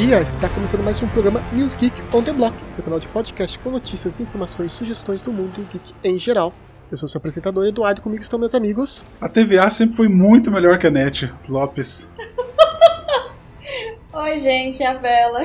bom dia! Está começando mais um programa News Geek on the Block, seu canal de podcast com notícias, informações e sugestões do mundo geek em geral. Eu sou seu apresentador Eduardo, comigo estão meus amigos. A TVA sempre foi muito melhor que a NET, Lopes. Oi, gente, é a Bela.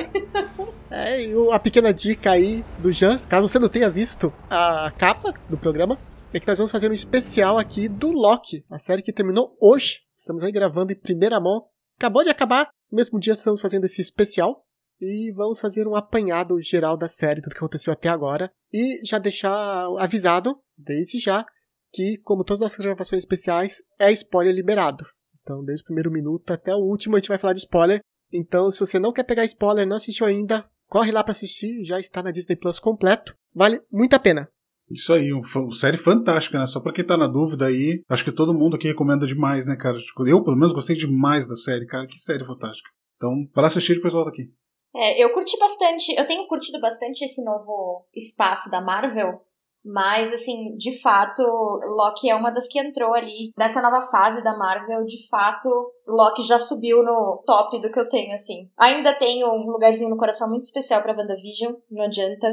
É, e a pequena dica aí do Jans, caso você não tenha visto a capa do programa, é que nós vamos fazer um especial aqui do Loki, a série que terminou hoje. Estamos aí gravando em primeira mão. Acabou de acabar, no mesmo dia estamos fazendo esse especial. E vamos fazer um apanhado geral da série, do que aconteceu até agora. E já deixar avisado, desde já, que, como todas as gravações especiais, é spoiler liberado. Então, desde o primeiro minuto até o último, a gente vai falar de spoiler. Então, se você não quer pegar spoiler, não assistiu ainda, corre lá para assistir, já está na Disney Plus completo. Vale muito a pena. Isso aí, uma série fantástica, né? Só pra quem tá na dúvida aí, acho que todo mundo aqui recomenda demais, né, cara? Tipo, eu, pelo menos, gostei demais da série, cara. Que série fantástica. Então, para assistir, depois volta aqui. É, eu curti bastante, eu tenho curtido bastante esse novo espaço da Marvel, mas, assim, de fato, Loki é uma das que entrou ali nessa nova fase da Marvel. De fato, Loki já subiu no top do que eu tenho, assim. Ainda tenho um lugarzinho no coração muito especial pra WandaVision, não adianta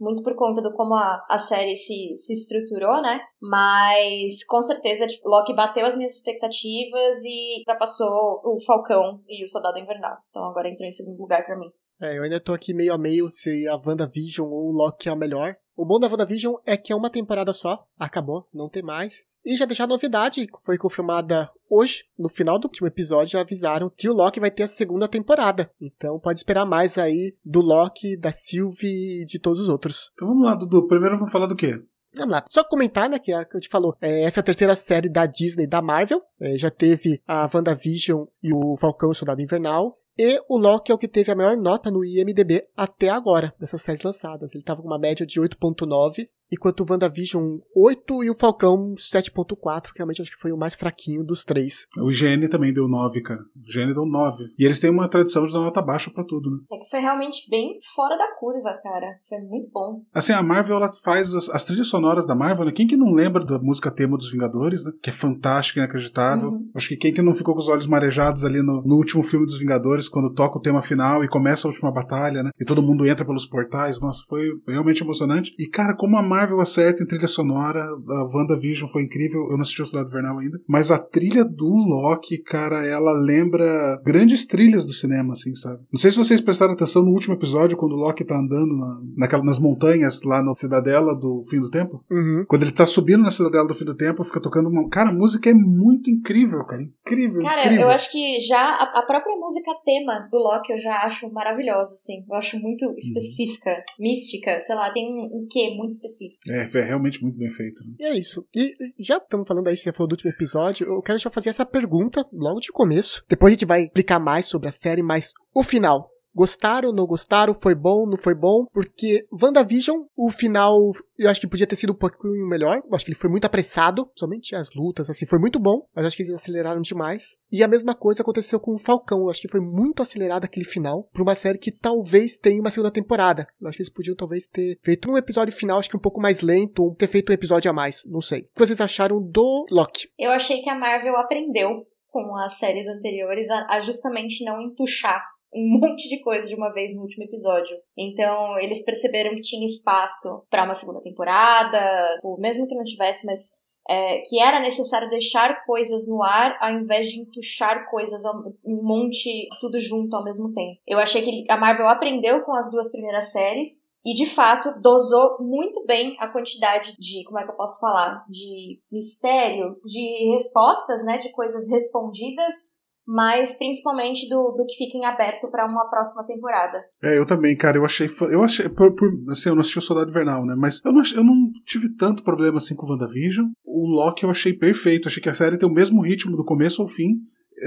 muito por conta do como a, a série se, se estruturou, né? Mas com certeza tipo, Loki bateu as minhas expectativas e ultrapassou o Falcão e o Soldado Invernal. Então agora entrou em segundo lugar para mim. É, eu ainda tô aqui meio a meio se a WandaVision ou o Loki é a melhor. O bom da WandaVision é que é uma temporada só, acabou, não tem mais. E já deixar a novidade, foi confirmada hoje, no final do último episódio, já avisaram que o Loki vai ter a segunda temporada. Então pode esperar mais aí do Loki, da Sylvie e de todos os outros. Então vamos lá, Dudu. Primeiro vamos falar do quê? Vamos lá. Só comentar, né, que a que eu te falou, é, essa é a terceira série da Disney da Marvel. É, já teve a WandaVision e o Falcão e o Soldado Invernal. E o Loki é o que teve a maior nota no IMDB até agora, dessas séries lançadas. Ele estava com uma média de 8.9 enquanto o WandaVision 8 e o Falcão 7.4, que realmente acho que foi o mais fraquinho dos três. O GN também deu 9, cara. O GN deu 9. E eles têm uma tradição de dar nota baixa para tudo, né? É que foi realmente bem fora da curva, cara. Foi muito bom. Assim, a Marvel, ela faz as, as trilhas sonoras da Marvel, né? Quem que não lembra da música tema dos Vingadores, né? Que é fantástica, inacreditável. Uhum. Acho que quem que não ficou com os olhos marejados ali no, no último filme dos Vingadores, quando toca o tema final e começa a última batalha, né? E todo mundo entra pelos portais. Nossa, foi realmente emocionante. E, cara, como a Marvel acerta em trilha sonora, a WandaVision foi incrível, eu não assisti o Soldado Vernal ainda, mas a trilha do Loki, cara, ela lembra grandes trilhas do cinema, assim, sabe? Não sei se vocês prestaram atenção no último episódio, quando o Loki tá andando na, naquela, nas montanhas lá na Cidadela do Fim do Tempo. Uhum. Quando ele tá subindo na Cidadela do Fim do Tempo, fica tocando uma... Cara, a música é muito incrível, cara. Incrível, Cara, incrível. eu acho que já a, a própria música tema do Loki eu já acho maravilhosa, assim. Eu acho muito específica, uhum. mística, sei lá, tem um, um quê muito específico. É, é realmente muito bem feito. Né? E é isso. E já estamos falando aí, você falou do último episódio, eu quero já fazer essa pergunta logo de começo. Depois a gente vai explicar mais sobre a série, mas o final. Gostaram, não gostaram, foi bom, não foi bom, porque WandaVision, o final, eu acho que podia ter sido um pouquinho melhor, eu acho que ele foi muito apressado, somente as lutas, assim, foi muito bom, mas acho que eles aceleraram demais. E a mesma coisa aconteceu com o Falcão, eu acho que foi muito acelerado aquele final, pra uma série que talvez tenha uma segunda temporada. Eu acho que eles podiam talvez ter feito um episódio final, acho que um pouco mais lento, ou ter feito um episódio a mais, não sei. O que vocês acharam do Loki? Eu achei que a Marvel aprendeu com as séries anteriores a, justamente não entuchar um monte de coisa de uma vez no último episódio. Então, eles perceberam que tinha espaço para uma segunda temporada, mesmo que não tivesse, mas é, que era necessário deixar coisas no ar ao invés de entuchar coisas um monte, tudo junto ao mesmo tempo. Eu achei que a Marvel aprendeu com as duas primeiras séries e, de fato, dosou muito bem a quantidade de, como é que eu posso falar, de mistério, de respostas, né, de coisas respondidas mas principalmente do, do que fica em aberto para uma próxima temporada. É, eu também, cara, eu achei, eu achei, por, por, assim, eu não assisti o Soldado Invernal, né, mas eu não, eu não tive tanto problema assim com o WandaVision. O Loki eu achei perfeito, achei que a série tem o mesmo ritmo do começo ao fim,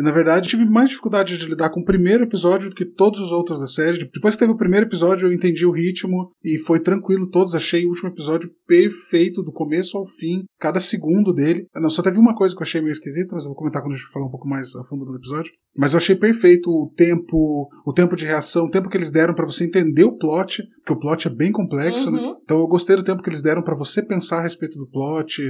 na verdade, tive mais dificuldade de lidar com o primeiro episódio do que todos os outros da série. Depois que teve o primeiro episódio, eu entendi o ritmo e foi tranquilo. Todos achei o último episódio perfeito, do começo ao fim, cada segundo dele. Não, só teve uma coisa que eu achei meio esquisita, mas eu vou comentar quando a gente falar um pouco mais a fundo do episódio. Mas eu achei perfeito o tempo, o tempo de reação, o tempo que eles deram para você entender o plot, porque o plot é bem complexo, né? Uhum. Então eu gostei do tempo que eles deram para você pensar a respeito do plot,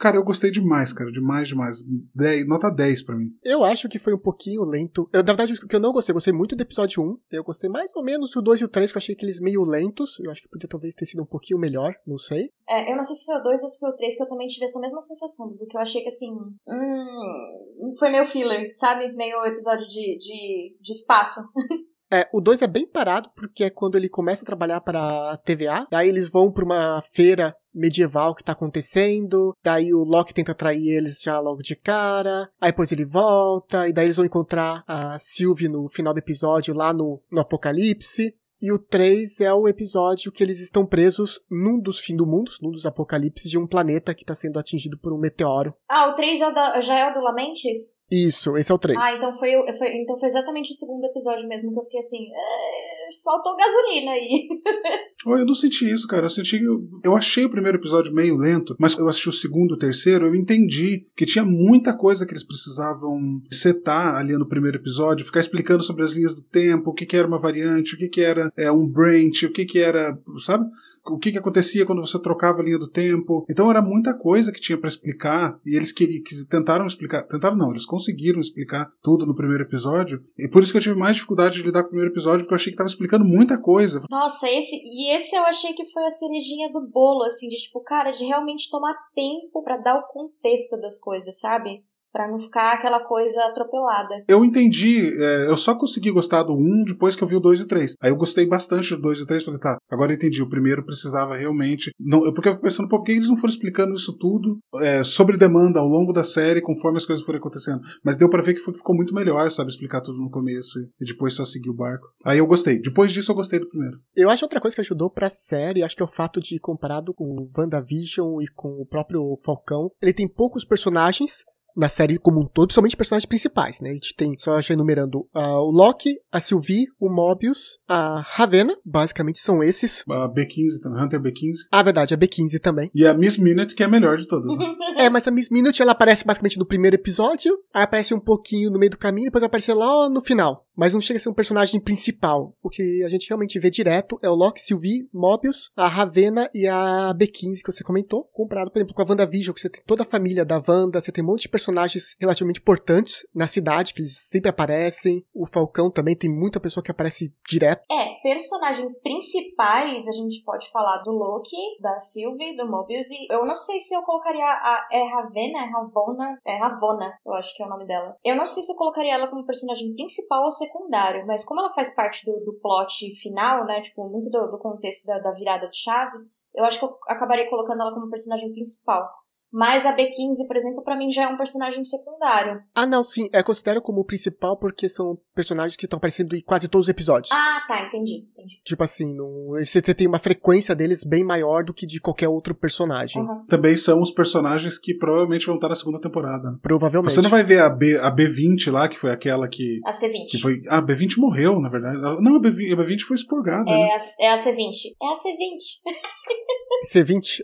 Cara, eu gostei demais, cara. Demais, demais. 10, nota 10 pra mim. Eu acho que foi um pouquinho lento. Eu, na verdade, o que eu não gostei, eu gostei muito do episódio 1. Eu gostei mais ou menos do 2 e o 3, que eu achei que eles meio lentos. Eu acho que podia talvez ter sido um pouquinho melhor, não sei. É, eu não sei se foi o 2 ou se foi o 3, que eu também tive essa mesma sensação, do que eu achei que assim. Hum, foi meio filler, sabe? Meio episódio de, de, de espaço. É, o 2 é bem parado, porque é quando ele começa a trabalhar para a TVA. Daí eles vão para uma feira medieval que tá acontecendo. Daí o Loki tenta atrair eles já logo de cara. Aí depois ele volta. E daí eles vão encontrar a Sylvie no final do episódio lá no, no Apocalipse. E o 3 é o episódio que eles estão presos num dos fim do mundo, num dos apocalipses de um planeta que está sendo atingido por um meteoro. Ah, o 3 é já é o do Lamentes? Isso, esse é o 3. Ah, então foi, foi, então foi exatamente o segundo episódio mesmo que eu fiquei assim. É, faltou gasolina aí. eu não senti isso, cara. Eu senti. Eu, eu achei o primeiro episódio meio lento, mas eu assisti o segundo e o terceiro, eu entendi que tinha muita coisa que eles precisavam setar ali no primeiro episódio, ficar explicando sobre as linhas do tempo, o que, que era uma variante, o que, que era é, um branch, o que, que era. Sabe? O que, que acontecia quando você trocava a linha do tempo. Então era muita coisa que tinha para explicar e eles queriam, que tentaram explicar, tentaram não, eles conseguiram explicar tudo no primeiro episódio. E por isso que eu tive mais dificuldade de lidar com o primeiro episódio, porque eu achei que tava explicando muita coisa. Nossa, esse e esse eu achei que foi a cerejinha do bolo, assim, de tipo, cara, de realmente tomar tempo para dar o contexto das coisas, sabe? Pra não ficar aquela coisa atropelada. Eu entendi, é, eu só consegui gostar do 1 depois que eu vi o 2 e o 3. Aí eu gostei bastante do 2 e o 3, falei, tá, agora eu entendi, o primeiro precisava realmente. Não, porque eu fico pensando, por que eles não foram explicando isso tudo é, sobre demanda ao longo da série, conforme as coisas foram acontecendo? Mas deu para ver que ficou muito melhor, sabe, explicar tudo no começo e depois só seguir o barco. Aí eu gostei. Depois disso eu gostei do primeiro. Eu acho outra coisa que ajudou pra série, acho que é o fato de, comparado com o WandaVision e com o próprio Falcão, ele tem poucos personagens, na série como um todo, principalmente personagens principais, né? A gente tem, só já enumerando, uh, o Loki, a Sylvie, o Mobius, a Ravena, basicamente são esses. A B15 também, Hunter B15. Ah, verdade, a B15 também. E a Miss Minute, que é a melhor de todas. Né? é, mas a Miss Minute, ela aparece basicamente no primeiro episódio, aí aparece um pouquinho no meio do caminho, depois vai aparecer lá no final. Mas não chega a ser um personagem principal. O que a gente realmente vê direto é o Loki, Sylvie, Mobius, a Ravena e a B15 que você comentou, comparado, por exemplo, com a WandaVision, que você tem toda a família da Wanda, você tem um monte de personagens relativamente importantes na cidade, que eles sempre aparecem. O Falcão também tem muita pessoa que aparece direto. É, personagens principais, a gente pode falar do Loki, da Sylvie, do Mobius, e eu não sei se eu colocaria a. É Ravena? É Ravona? É Ravona, eu acho que é o nome dela. Eu não sei se eu colocaria ela como personagem principal ou secundário, mas como ela faz parte do, do plot final, né? Tipo, muito do, do contexto da, da virada de chave, eu acho que eu acabaria colocando ela como personagem principal. Mas a B15, por exemplo, para mim já é um personagem secundário. Ah, não, sim. É considero como principal porque são personagens que estão aparecendo em quase todos os episódios. Ah, tá, entendi. entendi. Tipo assim, não, você tem uma frequência deles bem maior do que de qualquer outro personagem. Uhum. Também são os personagens que provavelmente vão estar na segunda temporada. Provavelmente. Você não vai ver a, B, a B20 lá, que foi aquela que. A C20. Que foi, ah, a B20 morreu, na verdade. Não, a B20, a B20 foi expurgada. É, né? a, é a C20. É a C20. C20?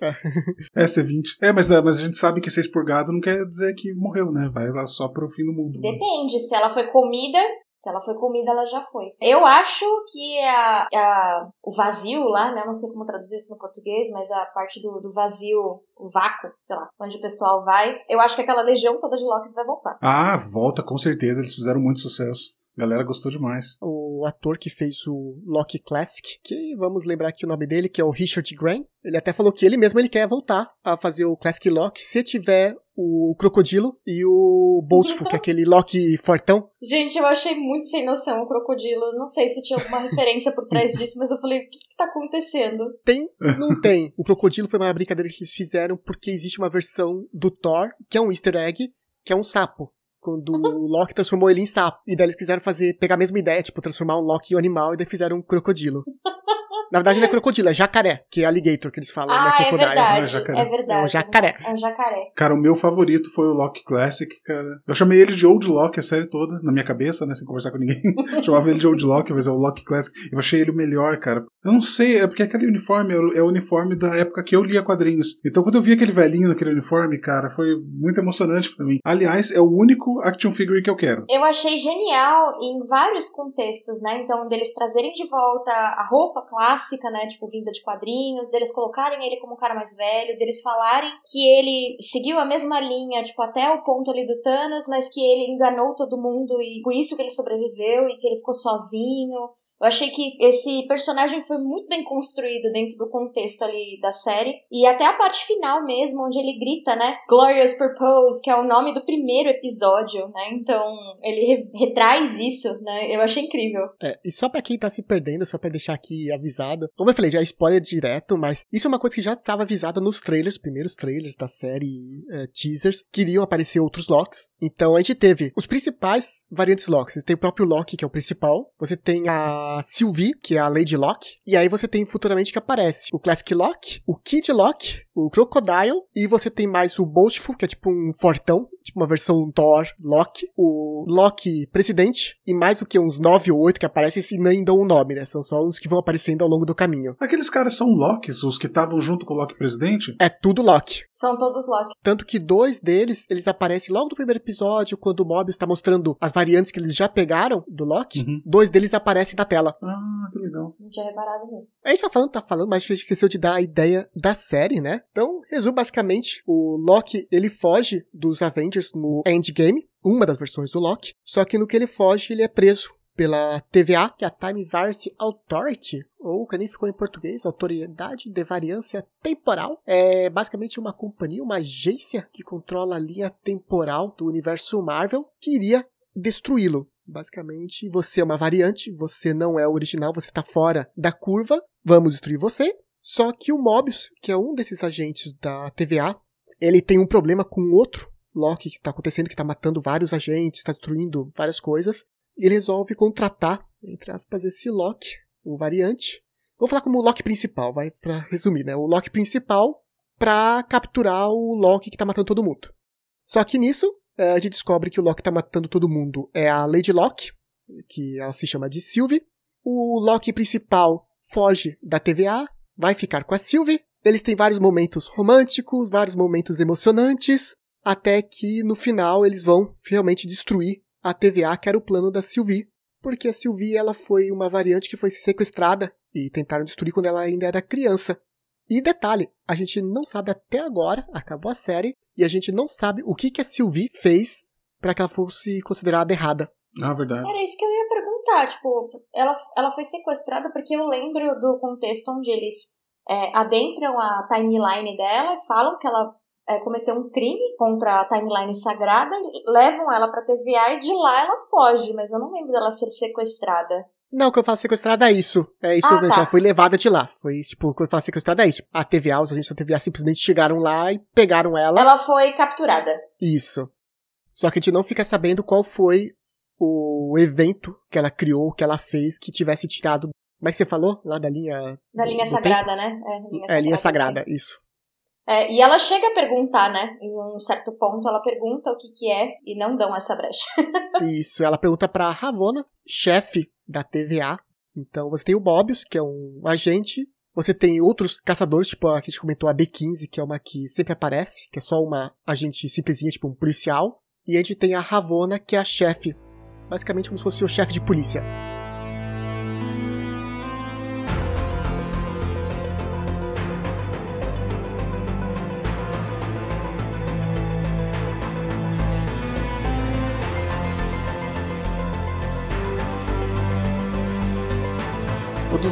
É, C20. É, mas, mas a gente sabe que ser expurgado não quer dizer que morreu, né? Vai lá só pro fim do mundo. Depende. Né? Se ela foi comida, se ela foi comida, ela já foi. Eu acho que a, a, o vazio lá, né? Não sei como traduzir isso no português, mas a parte do, do vazio, o vácuo, sei lá, onde o pessoal vai. Eu acho que aquela legião toda de Loki vai voltar. Ah, volta, com certeza. Eles fizeram muito sucesso. A galera gostou demais. O ator que fez o Loki Classic, que vamos lembrar aqui o nome dele, que é o Richard Grant, ele até falou que ele mesmo ele quer voltar a fazer o Classic Loki se tiver o Crocodilo e o Bolsful, que é aquele Loki fortão. Gente, eu achei muito sem noção o Crocodilo. Não sei se tinha alguma referência por trás disso, mas eu falei, o que, que tá acontecendo? Tem? Não tem. O Crocodilo foi uma brincadeira que eles fizeram porque existe uma versão do Thor, que é um easter egg, que é um sapo quando o Loki transformou ele em sapo. E daí eles quiseram fazer, pegar a mesma ideia, tipo, transformar um Loki em um animal e daí fizeram um crocodilo. Na verdade, não é crocodilo, é jacaré, que é alligator que eles falam, ah, né? É verdade, é, jacaré. é verdade. É um jacaré. É um jacaré. Cara, o meu favorito foi o Loki Classic, cara. Eu chamei ele de Old Loki a série toda, na minha cabeça, né? Sem conversar com ninguém. Chamava ele de Old Loki, mas é o Loki Classic. Eu achei ele o melhor, cara. Eu não sei, é porque aquele uniforme é o uniforme da época que eu lia quadrinhos. Então, quando eu vi aquele velhinho naquele uniforme, cara, foi muito emocionante para mim. Aliás, é o único action figure que eu quero. Eu achei genial em vários contextos, né? Então, deles trazerem de volta a roupa clássica clássica, né? Tipo, vinda de quadrinhos, deles colocarem ele como um cara mais velho, deles falarem que ele seguiu a mesma linha, tipo, até o ponto ali do Thanos, mas que ele enganou todo mundo e por isso que ele sobreviveu e que ele ficou sozinho. Eu achei que esse personagem foi muito bem construído dentro do contexto ali da série. E até a parte final mesmo, onde ele grita, né? Glorious Purpose, que é o nome do primeiro episódio, né? Então, ele re retraz isso, né? Eu achei incrível. É, e só pra quem tá se perdendo, só pra deixar aqui avisado. Como eu falei, já é spoiler direto, mas isso é uma coisa que já estava avisada nos trailers, primeiros trailers da série, é, teasers, queriam aparecer outros Locks. Então a gente teve os principais variantes Locks. Tem o próprio Loki, que é o principal. Você tem a Sylvie, que é a Lady Locke. E aí você tem futuramente que aparece o Classic Locke, o Kid Locke, o Crocodile, e você tem mais o Boastful, que é tipo um fortão, tipo uma versão Thor Loki, o Loki Presidente, e mais do que uns 9 ou 8 que aparecem e nem dão um nome, né? São só os que vão aparecendo ao longo do caminho. Aqueles caras são Locks, os que estavam junto com o Loki Presidente? É tudo Loki. São todos Loki. Tanto que dois deles, eles aparecem logo no primeiro episódio, quando o Mobius está mostrando as variantes que eles já pegaram do Loki. Uhum. Dois deles aparecem na tela. Ah, que legal. Não tinha reparado nisso. A gente tá falando, tá falando, mas a gente esqueceu de dar a ideia da série, né? Então, resumo basicamente, o Loki, ele foge dos Avengers no Endgame, uma das versões do Loki, só que no que ele foge, ele é preso pela TVA, que é a Time Variance Authority, ou que nem ficou em português, Autoridade de Variância Temporal. É basicamente uma companhia, uma agência que controla a linha temporal do universo Marvel, que iria destruí-lo. Basicamente, você é uma variante, você não é o original, você está fora da curva, vamos destruir você. Só que o Mobius, que é um desses agentes da TVA, ele tem um problema com outro Loki que está acontecendo, que está matando vários agentes, está destruindo várias coisas. E ele resolve contratar, entre aspas, esse Loki, o variante. Vou falar como o Loki principal, vai para resumir, né? O Loki principal para capturar o Loki que está matando todo mundo. Só que nisso, é, a gente descobre que o Loki tá matando todo mundo é a Lady Locke, que ela se chama de Sylvie. O Loki principal foge da TVA, vai ficar com a Sylvie. Eles têm vários momentos românticos, vários momentos emocionantes, até que no final eles vão realmente destruir a TVA, que era o plano da Sylvie, porque a Sylvie ela foi uma variante que foi sequestrada e tentaram destruir quando ela ainda era criança. E detalhe, a gente não sabe até agora, acabou a série, e a gente não sabe o que, que a Sylvie fez para que ela fosse considerada errada. Ah, verdade. Era isso que eu ia perguntar, tipo, ela, ela foi sequestrada porque eu lembro do contexto onde eles é, adentram a timeline dela e falam que ela é, cometeu um crime contra a timeline sagrada, levam ela pra TVA e de lá ela foge, mas eu não lembro dela ser sequestrada. Não, que eu falo sequestrada é isso. É isso, ah, tá. ela foi levada de lá. Foi tipo, quando eu falo sequestrada é isso. A TVA, os agentes da TVA simplesmente chegaram lá e pegaram ela. Ela foi capturada. Isso. Só que a gente não fica sabendo qual foi o evento que ela criou, que ela fez, que tivesse tirado. Como é que você falou? Lá da linha. Da linha sagrada, né? É, linha é, sagrada. linha sagrada, isso. É, e ela chega a perguntar, né? Em um certo ponto, ela pergunta o que que é e não dão essa brecha. Isso, ela pergunta pra Ravona, chefe da TVA. Então você tem o Mobius, que é um agente. Você tem outros caçadores, tipo a que a gente comentou, a B-15, que é uma que sempre aparece, que é só uma agente simplesinha, tipo um policial. E a gente tem a Ravona, que é a chefe. Basicamente como se fosse o chefe de polícia.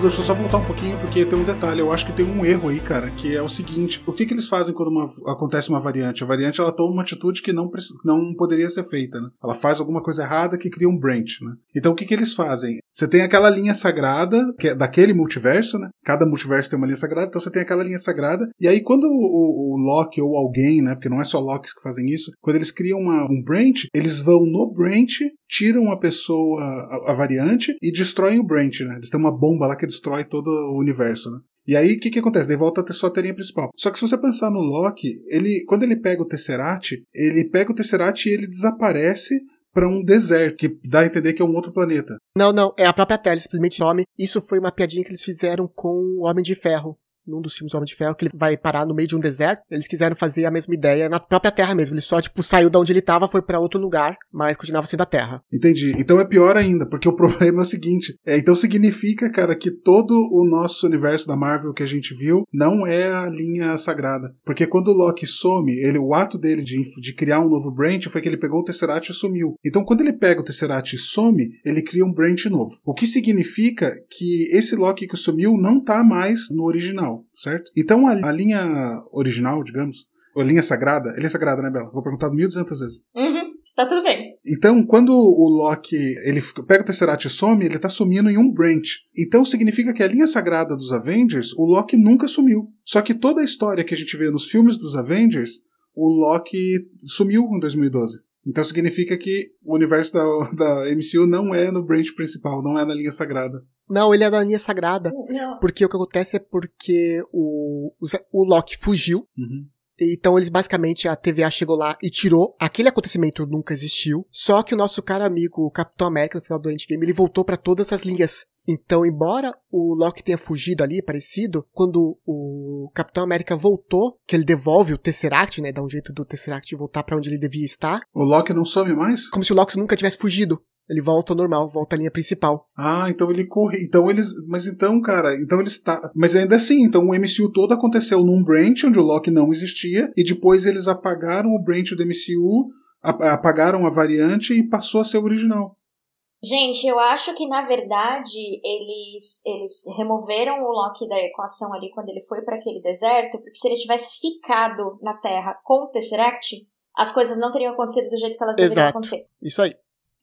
Deixa eu só voltar um pouquinho, porque tem um detalhe. Eu acho que tem um erro aí, cara, que é o seguinte: o que, que eles fazem quando uma, acontece uma variante? A variante ela toma uma atitude que não, não poderia ser feita, né? Ela faz alguma coisa errada que cria um branch, né? Então o que, que eles fazem? Você tem aquela linha sagrada, que é daquele multiverso, né? Cada multiverso tem uma linha sagrada, então você tem aquela linha sagrada. E aí, quando o, o, o Loki ou alguém, né? Porque não é só Locks que fazem isso, quando eles criam uma, um branch, eles vão no branch, tiram a pessoa, a, a variante, e destroem o branch, né? Eles têm uma bomba lá que destrói todo o universo, né? E aí, o que, que acontece? Daí volta a ter só a teoria principal. Só que se você pensar no Loki, ele, quando ele pega o Tesseract, ele pega o Tesseract e ele desaparece para um deserto, que dá a entender que é um outro planeta. Não, não, é a própria Terra, simplesmente nome. Isso foi uma piadinha que eles fizeram com o Homem de Ferro. Num dos filmes do Homem de Ferro, que ele vai parar no meio de um deserto. Eles quiseram fazer a mesma ideia na própria Terra mesmo. Ele só, tipo, saiu de onde ele tava, foi para outro lugar, mas continuava sendo a Terra. Entendi. Então é pior ainda, porque o problema é o seguinte: é, então significa, cara, que todo o nosso universo da Marvel que a gente viu não é a linha sagrada. Porque quando o Loki some, ele, o ato dele de, de criar um novo branch foi que ele pegou o Tesseract e sumiu. Então quando ele pega o Tesseract e some, ele cria um branch novo. O que significa que esse Loki que sumiu não tá mais no original, certo? Então a, a linha original, digamos, a linha sagrada, a linha sagrada, né, Bela? Vou perguntar 1200 vezes. Uhum, tá tudo bem. Então, quando o Loki ele pega o Tesseract e some, ele tá sumindo em um branch. Então significa que a linha sagrada dos Avengers, o Loki nunca sumiu. Só que toda a história que a gente vê nos filmes dos Avengers, o Loki sumiu em 2012. Então significa que o universo da, da MCU não é no branch principal, não é na linha sagrada. Não, ele é na linha sagrada. Não. Porque o que acontece é porque o, o, o Loki fugiu. Uhum. Então eles basicamente, a TVA chegou lá e tirou. Aquele acontecimento nunca existiu. Só que o nosso cara amigo, o Capitão América, no final do Endgame, ele voltou para todas as linhas. Então, embora o Loki tenha fugido ali, parecido, quando o Capitão América voltou, que ele devolve o Tesseract, né? Dá um jeito do Tesseract voltar para onde ele devia estar. O Loki não some mais? Como se o Loki nunca tivesse fugido. Ele volta ao normal, volta à linha principal. Ah, então ele corre. Então eles. Mas então, cara, então eles tá. Mas ainda assim, então o MCU todo aconteceu num branch onde o Loki não existia, e depois eles apagaram o branch do MCU, apagaram a variante e passou a ser o original. Gente, eu acho que na verdade eles, eles removeram o Loki da equação ali quando ele foi para aquele deserto, porque se ele tivesse ficado na Terra com o Tesseract, as coisas não teriam acontecido do jeito que elas deveriam Exato. acontecer. Isso aí.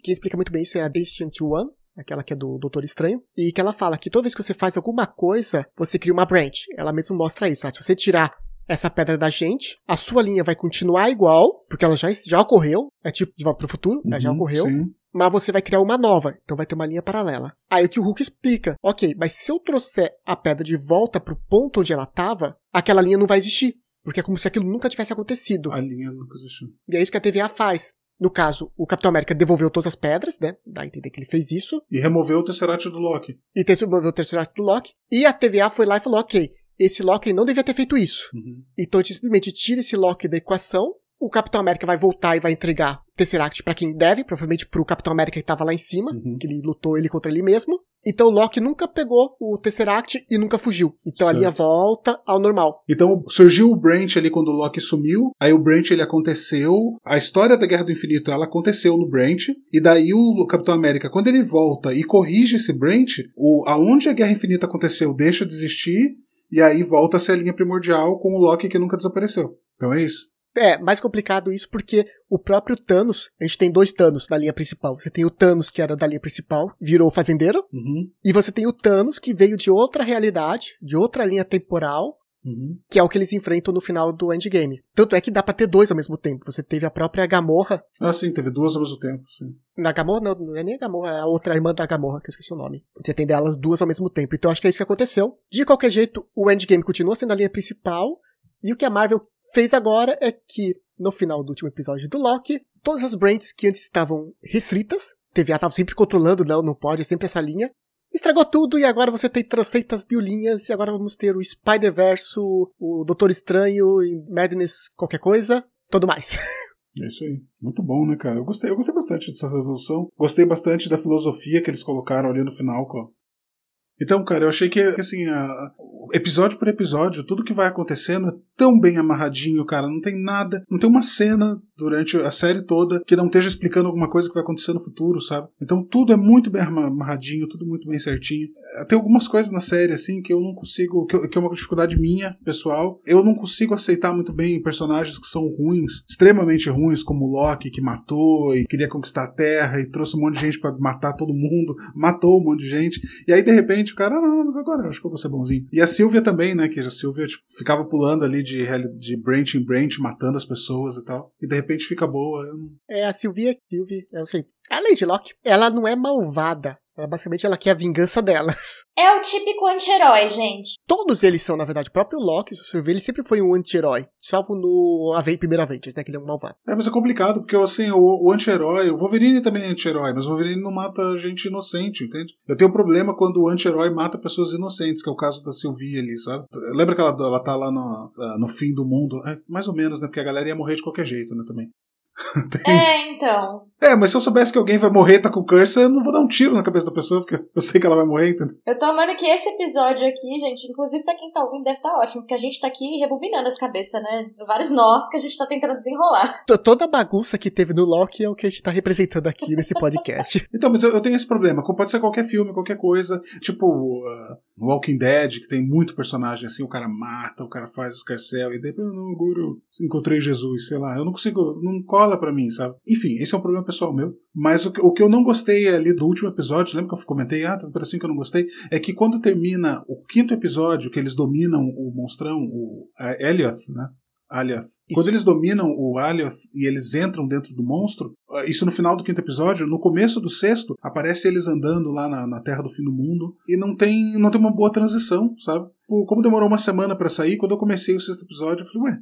Quem explica muito bem isso é a Destined One, aquela que é do Doutor Estranho, e que ela fala que toda vez que você faz alguma coisa, você cria uma branch. Ela mesmo mostra isso. ah, Se você tirar essa pedra da gente, a sua linha vai continuar igual, porque ela já, já ocorreu, é tipo de volta pro futuro, né, já Uhum, ocorreu, Sim. Mas você vai criar uma nova, então vai ter uma linha paralela. Aí o que o Hulk explica, ok, mas se eu trouxer a pedra de volta pro ponto onde ela tava, aquela linha não vai existir, porque é como se aquilo nunca tivesse acontecido. A linha nunca existiu. E é isso que a TVA faz. No caso, o Capitão América devolveu todas as pedras, né? Dá a entender que ele fez isso. E removeu o Tesseract do Loki. E devolveu o ato do Loki. E a TVA foi lá e falou: ok, esse Loki não devia ter feito isso. Uhum. Então a gente simplesmente tira esse Loki da equação. O Capitão América vai voltar e vai entregar o Tesseract pra quem deve, provavelmente pro Capitão América que tava lá em cima, Uhum. que ele lutou ele contra ele mesmo. Então o Loki nunca pegou o Tesseract e nunca fugiu. Então a Certo. linha volta ao normal. Então surgiu o Branch ali quando o Loki sumiu, aí o Branch ele aconteceu, a história da Guerra do Infinito ela aconteceu no Branch, e daí o Capitão América, quando ele volta e corrige esse Branch, o, aonde a Guerra Infinita aconteceu deixa de existir, e aí volta a ser a linha primordial com o Loki que nunca desapareceu. Então é isso. É, mais complicado isso porque o próprio Thanos, a gente tem dois Thanos na linha principal. Você tem o Thanos que era da linha principal, virou fazendeiro, Uhum, e você tem o Thanos que veio de outra realidade, de outra linha temporal, uhum. que é o que eles enfrentam no final do Endgame. Tanto é que dá pra ter dois ao mesmo tempo. Você teve a própria Gamorra, Ah, sim, teve duas ao mesmo tempo. Sim. na Gamorra não, não é nem a Gamorra, é a outra irmã da Gamorra, que eu esqueci o nome. Você tem delas duas ao mesmo tempo. Então acho que é isso que aconteceu. De qualquer jeito, o Endgame continua sendo a linha principal, e o que a Marvel fez agora é que, no final do último episódio do Loki, todas as brands que antes estavam restritas, TVA estava sempre controlando, não, não pode, é sempre essa linha, estragou tudo e agora você tem trocentas mil linhas e agora vamos ter o Spider-Verse, o Doutor Estranho, e Madness, qualquer coisa, tudo mais. É isso aí. Muito bom, né, cara? Eu gostei, eu gostei bastante dessa resolução. Gostei bastante da filosofia que eles colocaram ali no final. co- Então, cara, eu achei que, assim, a- episódio por episódio, tudo que vai acontecendo é tão bem amarradinho, cara. Não tem nada, não tem uma cena durante a série toda que não esteja explicando alguma coisa que vai acontecer no futuro, sabe? Então tudo é muito bem ama- amarradinho, tudo muito bem certinho. Tem algumas coisas na série, assim, que eu não consigo, que, eu- que é uma dificuldade minha, pessoal. Eu não consigo aceitar muito bem personagens que são ruins, extremamente ruins, como o Loki, que matou e queria conquistar a Terra e trouxe um monte de gente pra matar todo mundo, matou um monte de gente. E aí, de repente, o cara, ah, não, agora eu acho que eu vou ser bonzinho. E a Sylvia também, né? Que a Sylvia tipo, ficava pulando ali de, de branch em branch, matando as pessoas e tal. E de repente fica boa. Eu. É a Sylvia, Sylvie, eu sei. A Lady Locke, ela não é malvada. Ela, basicamente ela quer a vingança dela. É o típico anti-herói, gente. Todos eles são, na verdade. O próprio Loki, se você ver, ele sempre foi um anti-herói. Salvo no Ave primeiro Avengers, né? Que ele é um malvado. É, mas é complicado, porque assim, o, o anti-herói, o Wolverine também é anti-herói, mas o Wolverine não mata gente inocente, entende? Eu tenho um problema quando o anti-herói mata pessoas inocentes, que é o caso da Sylvie ali, sabe? Lembra que ela, ela tá lá no, no fim do mundo? É, mais ou menos, né? Porque a galera ia morrer de qualquer jeito, né? Também. é, então. É, mas se eu soubesse que alguém vai morrer tá com câncer, eu não vou dar um tiro na cabeça da pessoa, porque eu sei que ela vai morrer, entendeu? Eu tô amando que esse episódio aqui, gente, inclusive pra quem tá ouvindo, deve estar tá ótimo, porque a gente tá aqui rebobinando as cabeças, né? Vários nós que a gente tá tentando desenrolar. Toda a bagunça que teve no Loki é o que a gente tá representando aqui nesse podcast. então, mas eu, eu, tenho esse problema. Pode ser qualquer filme, qualquer coisa. Tipo, uh, Walking Dead, que tem muito personagem assim, o cara mata, o cara faz o escarcel, e depois, não, agora encontrei Jesus, sei lá. Eu não consigo, não cola pra mim, sabe? Enfim, esse é um problema pessoal meu. Mas o que, o que eu não gostei ali do último episódio, lembra que eu comentei, ah, tem um pedacinho que eu não gostei, é que quando termina o quinto episódio, que eles dominam o monstrão, o Elliot, né? Alioth. Quando eles dominam o Alioth e eles entram dentro do monstro, ah, isso no final do quinto episódio, no começo do sexto, aparece eles andando lá na, na Terra do Fim do Mundo e não tem, não tem uma boa transição, sabe? Como demorou uma semana para sair, quando eu comecei o sexto episódio, eu falei, ué,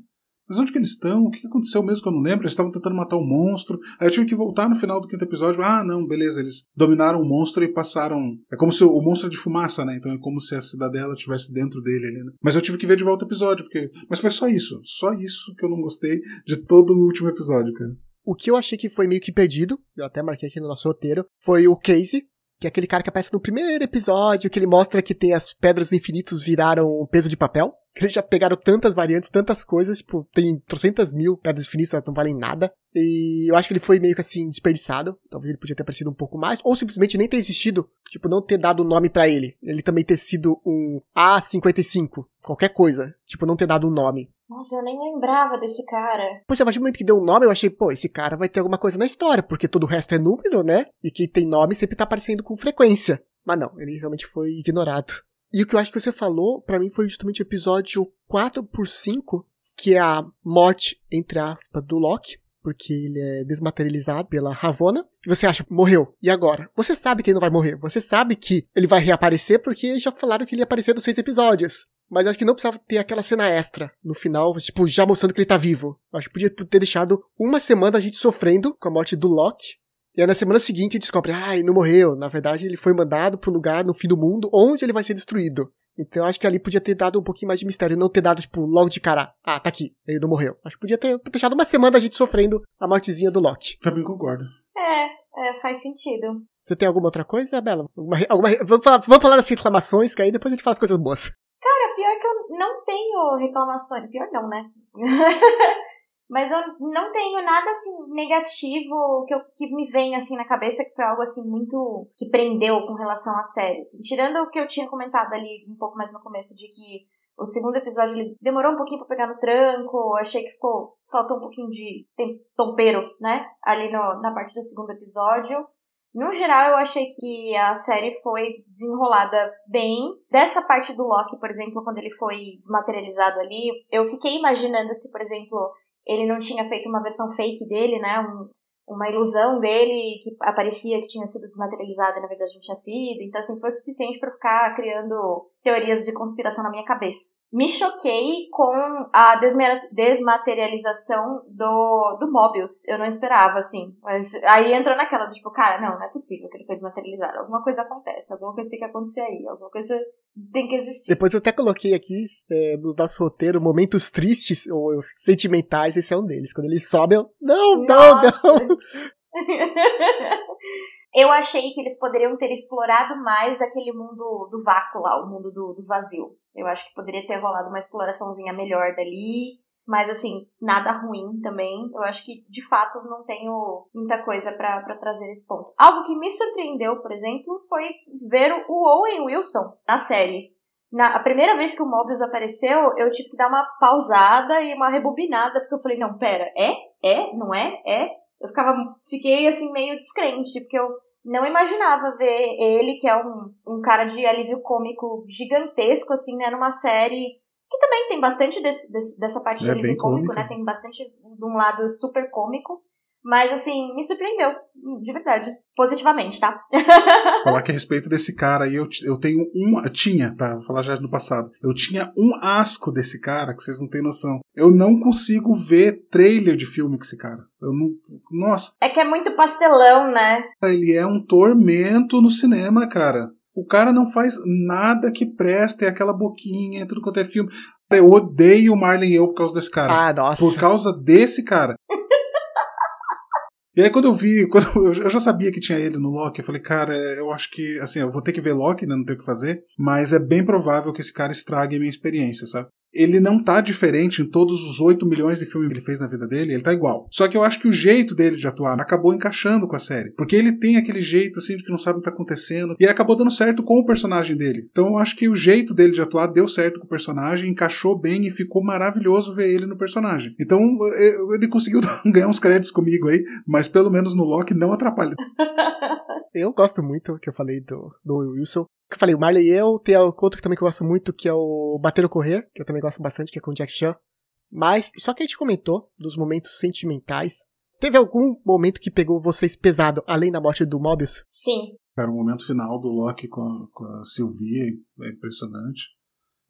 mas onde que eles estão? O que aconteceu mesmo que eu não lembro? Eles estavam tentando matar um monstro. Aí eu tive que voltar no final do quinto episódio. Ah, não, beleza. Eles dominaram o monstro e passaram. É como se o monstro é de fumaça, né? Então é como se a cidadela estivesse dentro dele ali, né? Mas eu tive que ver de volta o episódio, porque. Mas foi só isso. Só isso que eu não gostei de todo o último episódio, cara. O que eu achei que foi meio que perdido, eu até marquei aqui no nosso roteiro, foi o Casey, que é aquele cara que aparece no primeiro episódio, que ele mostra que tem as pedras infinitos viraram peso de papel. Eles já pegaram tantas variantes, tantas coisas, tipo, tem trocentas mil pedras infinitas, não valem nada. E eu acho que ele foi meio que assim, desperdiçado. Talvez ele podia ter aparecido um pouco mais. Ou simplesmente nem ter existido. Tipo, não ter dado nome para ele. Ele também ter sido um A55. Qualquer coisa. Tipo, não ter dado um nome. Nossa, eu nem lembrava desse cara. Pois é, a partir do momento que deu um nome, eu achei, pô, esse cara vai ter alguma coisa na história, porque todo o resto é número, né? E quem tem nome sempre tá aparecendo com frequência. Mas não, ele realmente foi ignorado. E o que eu acho que você falou, para mim, foi justamente o episódio 4 por 5, que é a morte, entre aspas, do Loki, porque ele é desmaterializado pela Ravonna. E você acha, morreu. E agora? Você sabe que ele não vai morrer. Você sabe que ele vai reaparecer porque já falaram que ele ia aparecer nos seis episódios. Mas acho que não precisava ter aquela cena extra no final, tipo, já mostrando que ele tá vivo. Acho que podia ter deixado uma semana a gente sofrendo com a morte do Loki. E aí na semana seguinte descobre, ah, ele não morreu. Na verdade, ele foi mandado pro lugar no fim do mundo onde ele vai ser destruído. Então acho que ali podia ter dado um pouquinho mais de mistério, não ter dado, tipo, logo de cara, ah, tá aqui, ele não morreu. Acho que podia ter deixado uma semana a gente sofrendo a mortezinha do Loki. Também concordo. É, é, faz sentido. Você tem alguma outra coisa, Bela? Alguma, alguma, vamos, falar, vamos falar das reclamações, que aí depois a gente fala as coisas boas. Cara, pior que eu não tenho reclamações. Pior não, né? Mas eu não tenho nada assim negativo que, eu, que me vem assim na cabeça que foi algo assim muito que prendeu com relação à série. Assim. Tirando o que eu tinha comentado ali um pouco mais no começo de que o segundo episódio ele demorou um pouquinho para pegar no tranco, achei que ficou faltou um pouquinho de tempero, né? Ali no, na parte do segundo episódio. No geral, eu achei que a série foi desenrolada bem. Dessa parte do Loki, por exemplo, quando ele foi desmaterializado ali, eu fiquei imaginando se, por exemplo, ele não tinha feito uma versão fake dele, né? Um, uma ilusão dele que aparecia que tinha sido desmaterializada e na verdade não tinha sido. Então, assim, foi suficiente para ficar criando teorias de conspiração na minha cabeça me choquei com a desmaterialização do, do Mobius. Eu não esperava, assim. Mas aí entrou naquela do tipo, cara, não, não é possível que ele foi desmaterializado. Alguma coisa acontece, alguma coisa tem que acontecer aí, alguma coisa tem que existir. Depois eu até coloquei aqui é, no nosso roteiro momentos tristes ou sentimentais, esse é um deles. Quando ele sobe, eu. Não, Nossa. não, não! Eu achei que eles poderiam ter explorado mais aquele mundo do vácuo lá, o mundo do, do vazio. Eu acho que poderia ter rolado uma exploraçãozinha melhor dali. Mas, assim, nada ruim também. Eu acho que, de fato, não tenho muita coisa para trazer nesse ponto. Algo que me surpreendeu, por exemplo, foi ver o Owen Wilson na série. Na, a primeira vez que o Mobius apareceu, eu tive que dar uma pausada e uma rebobinada, porque eu falei, não, pera, é? É? Não é? É? Eu ficava, fiquei assim meio descrente, porque eu não imaginava ver ele, que é um, um cara de alívio cômico gigantesco, assim, né, numa série que também tem bastante desse, desse, dessa parte de é alívio cômico, cômico, né, tem bastante de um lado super cômico, Mas, assim, me surpreendeu, de verdade. Positivamente, tá? falar que a respeito desse cara aí, eu, eu tenho um. Tinha, tá? Vou falar já no passado. Eu tinha um asco desse cara, que vocês não têm noção. Eu não consigo ver trailer de filme com esse cara. Eu não. Nossa. É que é muito pastelão, né? Ele é um tormento no cinema, cara. O cara não faz nada que preste, é aquela boquinha, tudo quanto é filme. Eu odeio o Marlon e eu por causa desse cara. Ah, nossa. Por causa desse cara. E aí quando eu vi, quando eu já sabia que tinha ele no Loki, eu falei, cara, eu acho que, assim, eu vou ter que ver Loki, né, não tenho o que fazer, mas é bem provável que esse cara estrague a minha experiência, sabe? Ele não tá diferente em todos os 8 milhões de filmes que ele fez na vida dele, ele tá igual. Só que eu acho que o jeito dele de atuar acabou encaixando com a série. Porque ele tem aquele jeito, assim, de que não sabe o que tá acontecendo. E acabou dando certo com o personagem dele. Então eu acho que o jeito dele de atuar deu certo com o personagem, encaixou bem e ficou maravilhoso ver ele no personagem. Então ele conseguiu ganhar uns créditos comigo aí, mas pelo menos no Loki não atrapalha. Eu gosto muito, que eu falei do, do Wilson que eu falei, o Marley e eu, tem outro também que eu gosto muito, que é o Bater ou Correr, que eu também gosto bastante, que é com o Jack Chan. Mas, só que a gente comentou dos momentos sentimentais. Teve algum momento que pegou vocês pesado, além da morte do Mobius? Sim. Cara, o momento final do Loki com a, com a Sylvie é impressionante.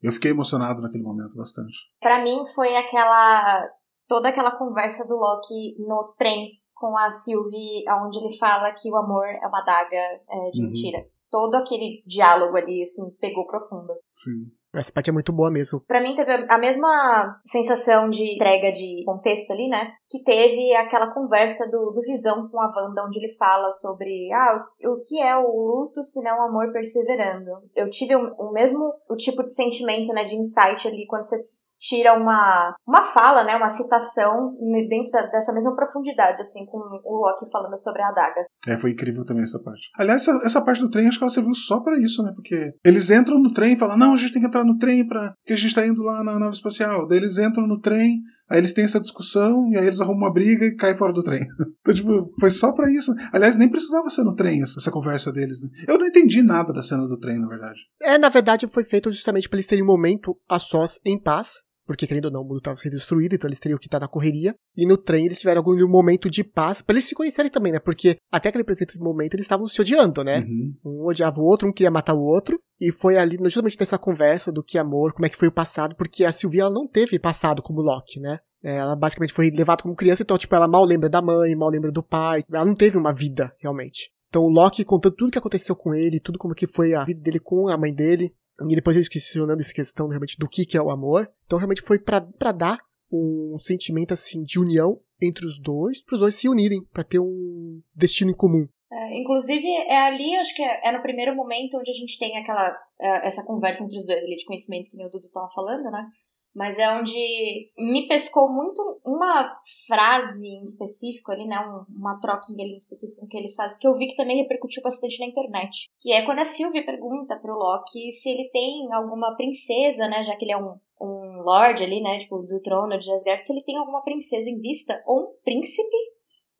Eu fiquei emocionado naquele momento bastante. Para mim foi aquela toda aquela conversa do Loki no trem com a Sylvie, onde ele fala que o amor é uma daga é, de uhum. mentira todo aquele diálogo ali, assim, pegou profundo. Sim. Essa parte é muito boa mesmo. Para mim teve a mesma sensação de entrega de contexto ali, né? Que teve aquela conversa do, do Visão com a Wanda, onde ele fala sobre ah, o, o que é o luto se não o amor perseverando. Eu tive o, o mesmo o tipo de sentimento, né, de insight ali quando você tira uma, uma fala, né, uma citação dentro da, dessa mesma profundidade, assim, com o Loki falando sobre a adaga. É, foi incrível também essa parte. Aliás, essa, essa parte do trem, acho que ela serviu só para isso, né, porque eles entram no trem e falam, não, a gente tem que entrar no trem para que a gente tá indo lá na nave espacial. Daí eles entram no trem, aí eles têm essa discussão, e aí eles arrumam uma briga e caem fora do trem. então, tipo, foi só para isso. Aliás, nem precisava ser no trem essa, essa conversa deles, né? Eu não entendi nada da cena do trem, na verdade. É, na verdade, foi feito justamente para eles terem um momento a sós, em paz, porque querendo ou não, o mundo estava sendo destruído, então eles teriam que estar na correria. E no trem eles tiveram algum momento de paz, para eles se conhecerem também, né? Porque até aquele presente momento eles estavam se odiando, né? Uhum. Um odiava o outro, um queria matar o outro. E foi ali, justamente nessa conversa do que amor, como é que foi o passado, porque a Sylvia ela não teve passado como Loki, né? Ela basicamente foi levada como criança, então, tipo, ela mal lembra da mãe, mal lembra do pai. Ela não teve uma vida, realmente. Então o Loki contando tudo que aconteceu com ele, tudo como que foi a vida dele com a mãe dele, e depois eles questionando essa questão realmente do que, que é o amor. Então realmente foi para dar um sentimento assim de união entre os dois, para os dois se unirem, para ter um destino em comum. É, inclusive, é ali, acho que é, é, no primeiro momento onde a gente tem aquela é, essa conversa entre os dois ali de conhecimento que o Dudu estava falando, né? Mas é onde me pescou muito uma frase em específico ali, né, uma troca ali em específico que eles fazem, que eu vi que também repercutiu bastante na internet, que é quando a Sylvie pergunta pro Loki se ele tem alguma princesa, né, já que ele é um, um lord ali, né, tipo, do trono de Asgard, se ele tem alguma princesa em vista ou um príncipe,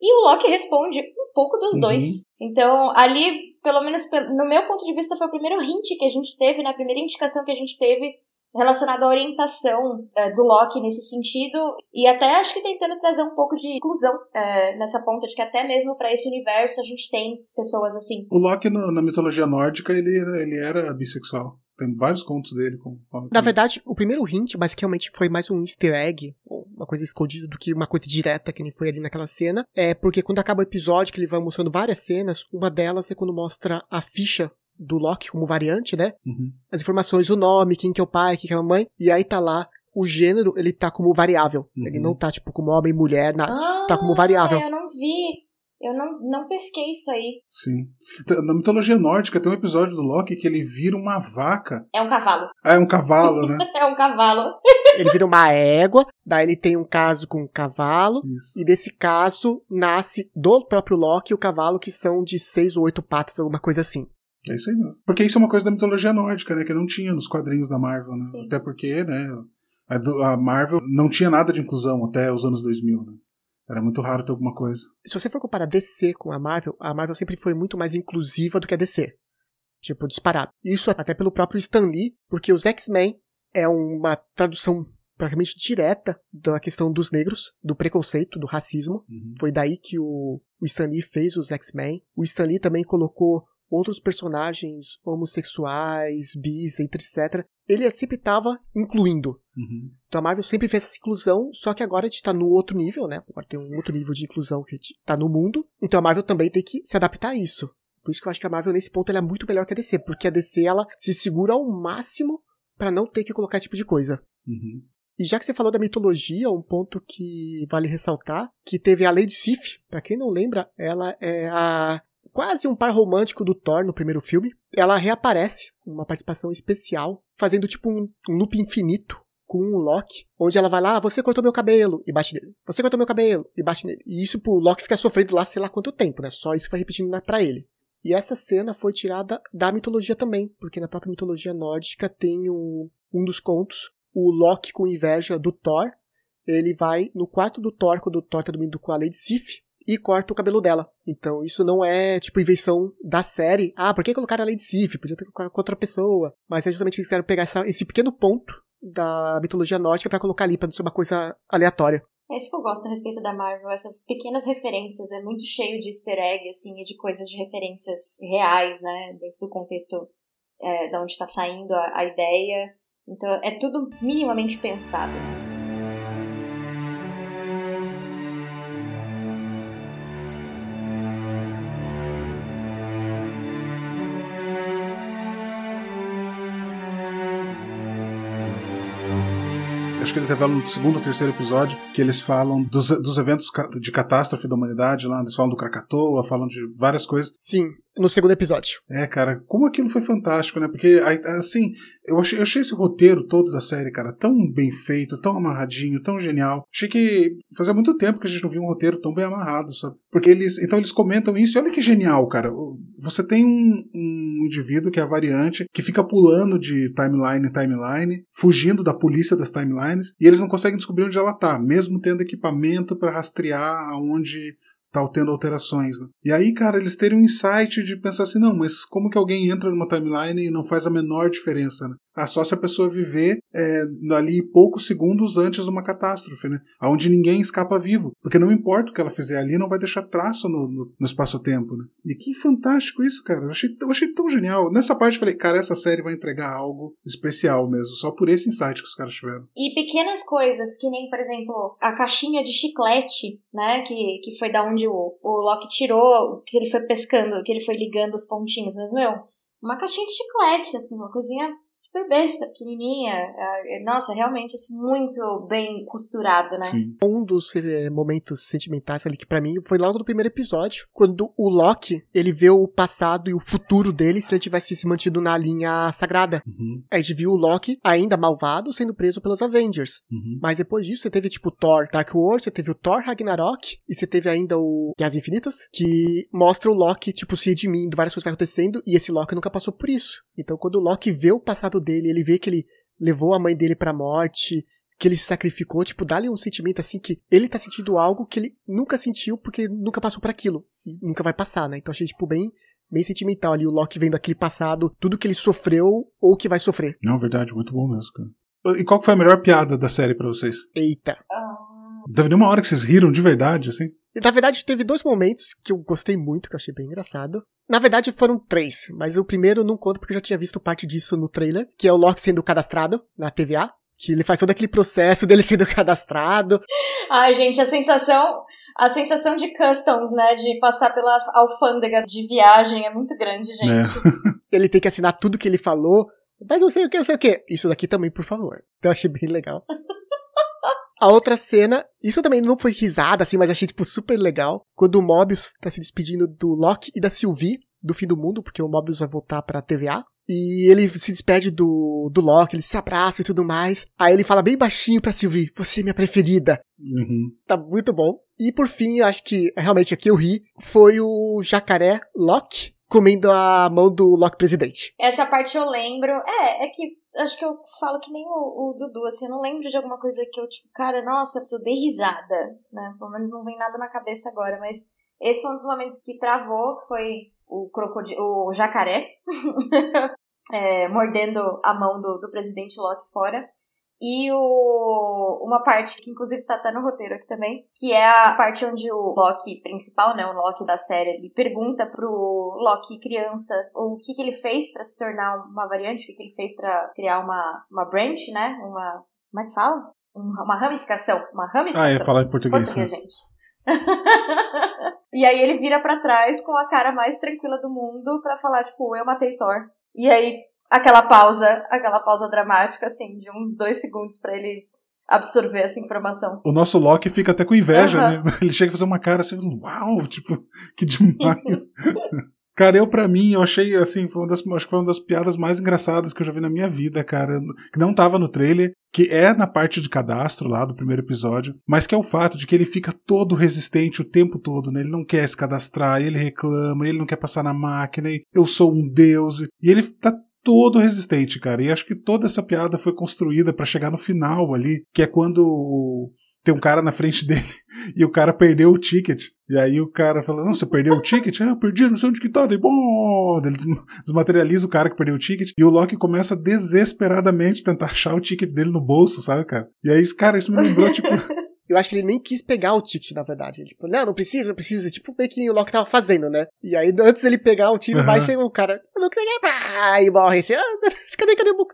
e o Loki responde um pouco dos uhum. dois. Então, ali, pelo menos no meu ponto de vista, foi o primeiro hint que a gente teve, né, a primeira indicação que a gente teve relacionado à orientação é, do Loki nesse sentido e até acho que tentando trazer um pouco de inclusão é, nessa ponta de que até mesmo para esse universo a gente tem pessoas assim. O Loki no, na mitologia nórdica ele, ele era bissexual. Tem vários contos dele. Com, com... Na verdade, o primeiro hint, mas que realmente foi mais um easter egg, uma coisa escondida do que uma coisa direta que nem foi ali naquela cena, é porque quando acaba o episódio, que ele vai mostrando várias cenas, uma delas é quando mostra a ficha do Loki como variante, né? Uhum. As informações, o nome, quem que é o pai, quem que é a mãe, e aí tá lá o gênero, ele tá como variável. Uhum. Ele não tá tipo como homem, mulher, nada. Ah, tá como variável. Eu não vi. Eu não, não pesquei isso aí. Sim. Na mitologia nórdica tem um episódio do Loki que ele vira uma vaca. É um cavalo. Ah, é um cavalo, né? é um cavalo. ele vira uma égua, daí ele tem um caso com um cavalo. Isso. E desse caso nasce do próprio Loki o cavalo que são de seis ou oito patas, alguma coisa assim. É isso aí mesmo. Porque isso é uma coisa da mitologia nórdica, né? Que não tinha nos quadrinhos da Marvel, né? Sim. Até porque, né? A Marvel não tinha nada de inclusão até os anos 2000, né? Era muito raro ter alguma coisa. Se você for comparar DC com a Marvel, a Marvel sempre foi muito mais inclusiva do que a DC. Tipo, disparado. Isso até pelo próprio Stan Lee, porque os X-Men é uma tradução praticamente direta da questão dos negros, do preconceito, do racismo. Uhum. Foi daí que o, o Stan Lee fez os X-Men. O Stan Lee também colocou outros personagens homossexuais, bis, etc. Ele sempre estava incluindo. Uhum. Então a Marvel sempre fez essa inclusão, só que agora a gente tá no outro nível, né? Agora tem um outro nível de inclusão que a gente tá no mundo. Então a Marvel também tem que se adaptar a isso. Por isso que eu acho que a Marvel nesse ponto ela é muito melhor que a DC, porque a DC ela se segura ao máximo para não ter que colocar esse tipo de coisa. Uhum. E já que você falou da mitologia, um ponto que vale ressaltar, que teve a Lady Sif, para quem não lembra, ela é a quase um par romântico do Thor no primeiro filme. Ela reaparece, uma participação especial, fazendo tipo um, um loop infinito com o Loki, onde ela vai lá, ah, você cortou meu cabelo, e bate nele. Você cortou meu cabelo, e bate nele. E isso pro Loki ficar sofrendo lá sei lá quanto tempo, né? Só isso vai repetindo pra ele. E essa cena foi tirada da mitologia também, porque na própria mitologia nórdica tem um, um dos contos, o Loki com inveja do Thor. Ele vai no quarto do Thor, quando o Thor tá dormindo com a Lady Sif, e corta o cabelo dela. Então isso não é, tipo, invenção da série. Ah, por que colocaram a Lady Sif? Podia ter colocado com outra pessoa. Mas é justamente que eles quiseram pegar essa, esse pequeno ponto da mitologia nórdica para colocar ali, pra não ser uma coisa aleatória. É isso que eu gosto a respeito da Marvel, essas pequenas referências, é muito cheio de easter egg, assim, e de coisas de referências reais, né, dentro do contexto é, de onde está saindo a, a ideia. Então, é tudo minimamente pensado. Acho que eles revelam no segundo ou terceiro episódio que eles falam dos, dos eventos de catástrofe da humanidade lá, eles falam do Krakatoa, falam de várias coisas. Sim, no segundo episódio. É, cara, como aquilo foi fantástico, né? Porque, assim, eu achei, eu achei esse roteiro todo da série, cara, tão bem feito, tão amarradinho, tão genial. Achei que fazia muito tempo que a gente não via um roteiro tão bem amarrado, sabe? Porque eles, então eles comentam isso e olha que genial, cara. Você tem um, um indivíduo que é a variante, que fica pulando de timeline em timeline, fugindo da polícia das timelines, e eles não conseguem descobrir onde ela tá, mesmo tendo equipamento para rastrear aonde tá tendo alterações. Né? E aí, cara, eles terem um insight de pensar assim, não, mas como que alguém entra numa timeline e não faz a menor diferença, né? Ah, só se a pessoa viver é, ali poucos segundos antes de uma catástrofe, né? Onde ninguém escapa vivo. Porque não importa o que ela fizer ali, não vai deixar traço no, no, no espaço-tempo, né? E que fantástico isso, cara. Eu achei, eu achei tão genial. Nessa parte eu falei, cara, essa série vai entregar algo especial mesmo, só por esse insight que os caras tiveram. E pequenas coisas, que nem, por exemplo, a caixinha de chiclete, né? Que, que foi da onde o, o Loki tirou, que ele foi pescando, que ele foi ligando os pontinhos, mas, meu, uma caixinha de chiclete, assim, uma coisinha super besta, pequenininha. É, nossa, realmente, assim, muito bem costurado, né? Sim. Um dos é, momentos sentimentais ali que para mim foi logo no primeiro episódio, quando o Loki, ele vê o passado e o futuro dele se ele tivesse se mantido na linha sagrada. Uhum. A gente viu o Loki, ainda malvado, sendo preso pelos Avengers. Uhum. Mas depois disso, você teve, tipo, Thor Dark World, você teve o Thor Ragnarok, e você teve ainda o Guerras Infinitas, que mostra o Loki, tipo, se redimindo, várias coisas acontecendo, e esse Loki nunca passou por isso. Então, quando o Loki vê o passado dele, ele vê que ele levou a mãe dele pra morte, que ele se sacrificou, tipo, dá-lhe um sentimento assim que ele tá sentindo algo que ele nunca sentiu porque nunca passou por aquilo. E nunca vai passar, né? Então achei, tipo, bem, bem sentimental ali, o Loki vendo aquele passado, tudo que ele sofreu ou que vai sofrer. Não, verdade, muito bom mesmo, cara. E qual foi a melhor piada da série para vocês? Eita. Ah, Teve nenhuma hora que vocês riram de verdade, assim? Na verdade, teve dois momentos que eu gostei muito, que eu achei bem engraçado. Na verdade, foram três, mas o primeiro não conta porque eu já tinha visto parte disso no trailer, que é o Loki sendo cadastrado na TVA. Que ele faz todo aquele processo dele sendo cadastrado. Ai, gente, a sensação, a sensação de customs, né, de passar pela alfândega de viagem é muito grande, gente. Ele tem que assinar tudo que ele falou. Mas não sei o que, não sei o que. Isso daqui também, por favor. Então eu achei bem legal. A outra cena, isso também não foi risada, assim, mas achei, tipo, super legal. Quando o Mobius tá se despedindo do Loki e da Sylvie, do fim do mundo, porque o Mobius vai voltar pra TVA. E ele se despede do, do Loki, ele se abraça e tudo mais. Aí ele fala bem baixinho pra Sylvie, você é minha preferida. Uhum. Tá muito bom. E por fim, eu acho que realmente aqui eu ri, foi o jacaré Loki comendo a mão do Loki presidente. Essa parte eu lembro. É, é que acho que eu falo que nem o, o Dudu, assim, eu não lembro de alguma coisa que eu, tipo, cara, nossa, eu dei risada, né? Pelo menos não vem nada na cabeça agora, mas esse foi um dos momentos que travou, que foi o crocodilo, o jacaré é, mordendo a mão do, do presidente Loki fora. E o, uma parte que inclusive tá até no roteiro aqui também, que é a parte onde o Loki principal, né, o Loki da série, ele pergunta pro Loki criança o que que ele fez para se tornar uma variante, o que que ele fez para criar uma, uma branch, né, uma, como é que fala? Uma ramificação, uma ramificação. Ah, ia falar em português. Português, né? gente. e aí ele vira para trás com a cara mais tranquila do mundo para falar, tipo, eu matei Thor. E aí aquela pausa, aquela pausa dramática, assim, de uns dois segundos para ele absorver essa informação. O nosso Loki fica até com inveja, né? Ele chega a fazer uma cara assim, uau, tipo, que demais. Cara, eu para mim, eu achei assim, foi uma das, acho que foi uma das piadas mais engraçadas que eu já vi na minha vida, cara. Que não tava no trailer, que é na parte de cadastro lá do primeiro episódio, mas que é o fato de que ele fica todo resistente o tempo todo, né? Ele não quer se cadastrar, ele reclama, ele não quer passar na máquina, eu sou um deus. E ele tá todo resistente, cara. E acho que toda essa piada foi construída para chegar no final ali, que é quando tem um cara na frente dele e o cara perdeu o ticket. E aí o cara fala: Não, você perdeu o ticket? Ah, eu perdi, não sei onde que tá. Daí, bom, ele desmaterializa o cara que perdeu o ticket. E o Loki começa desesperadamente tentar achar o ticket dele no bolso, sabe, cara? E aí, cara, isso me lembrou, tipo. Eu acho que ele nem quis pegar o ticket, na verdade. Ele, tipo, não, não precisa, não precisa. Tipo, meio que o Loki tava fazendo, né? E aí, antes dele pegar o ticket, uhum. vai chegar o cara, não queria, pá, e morre assim, ah, cadê, cadê o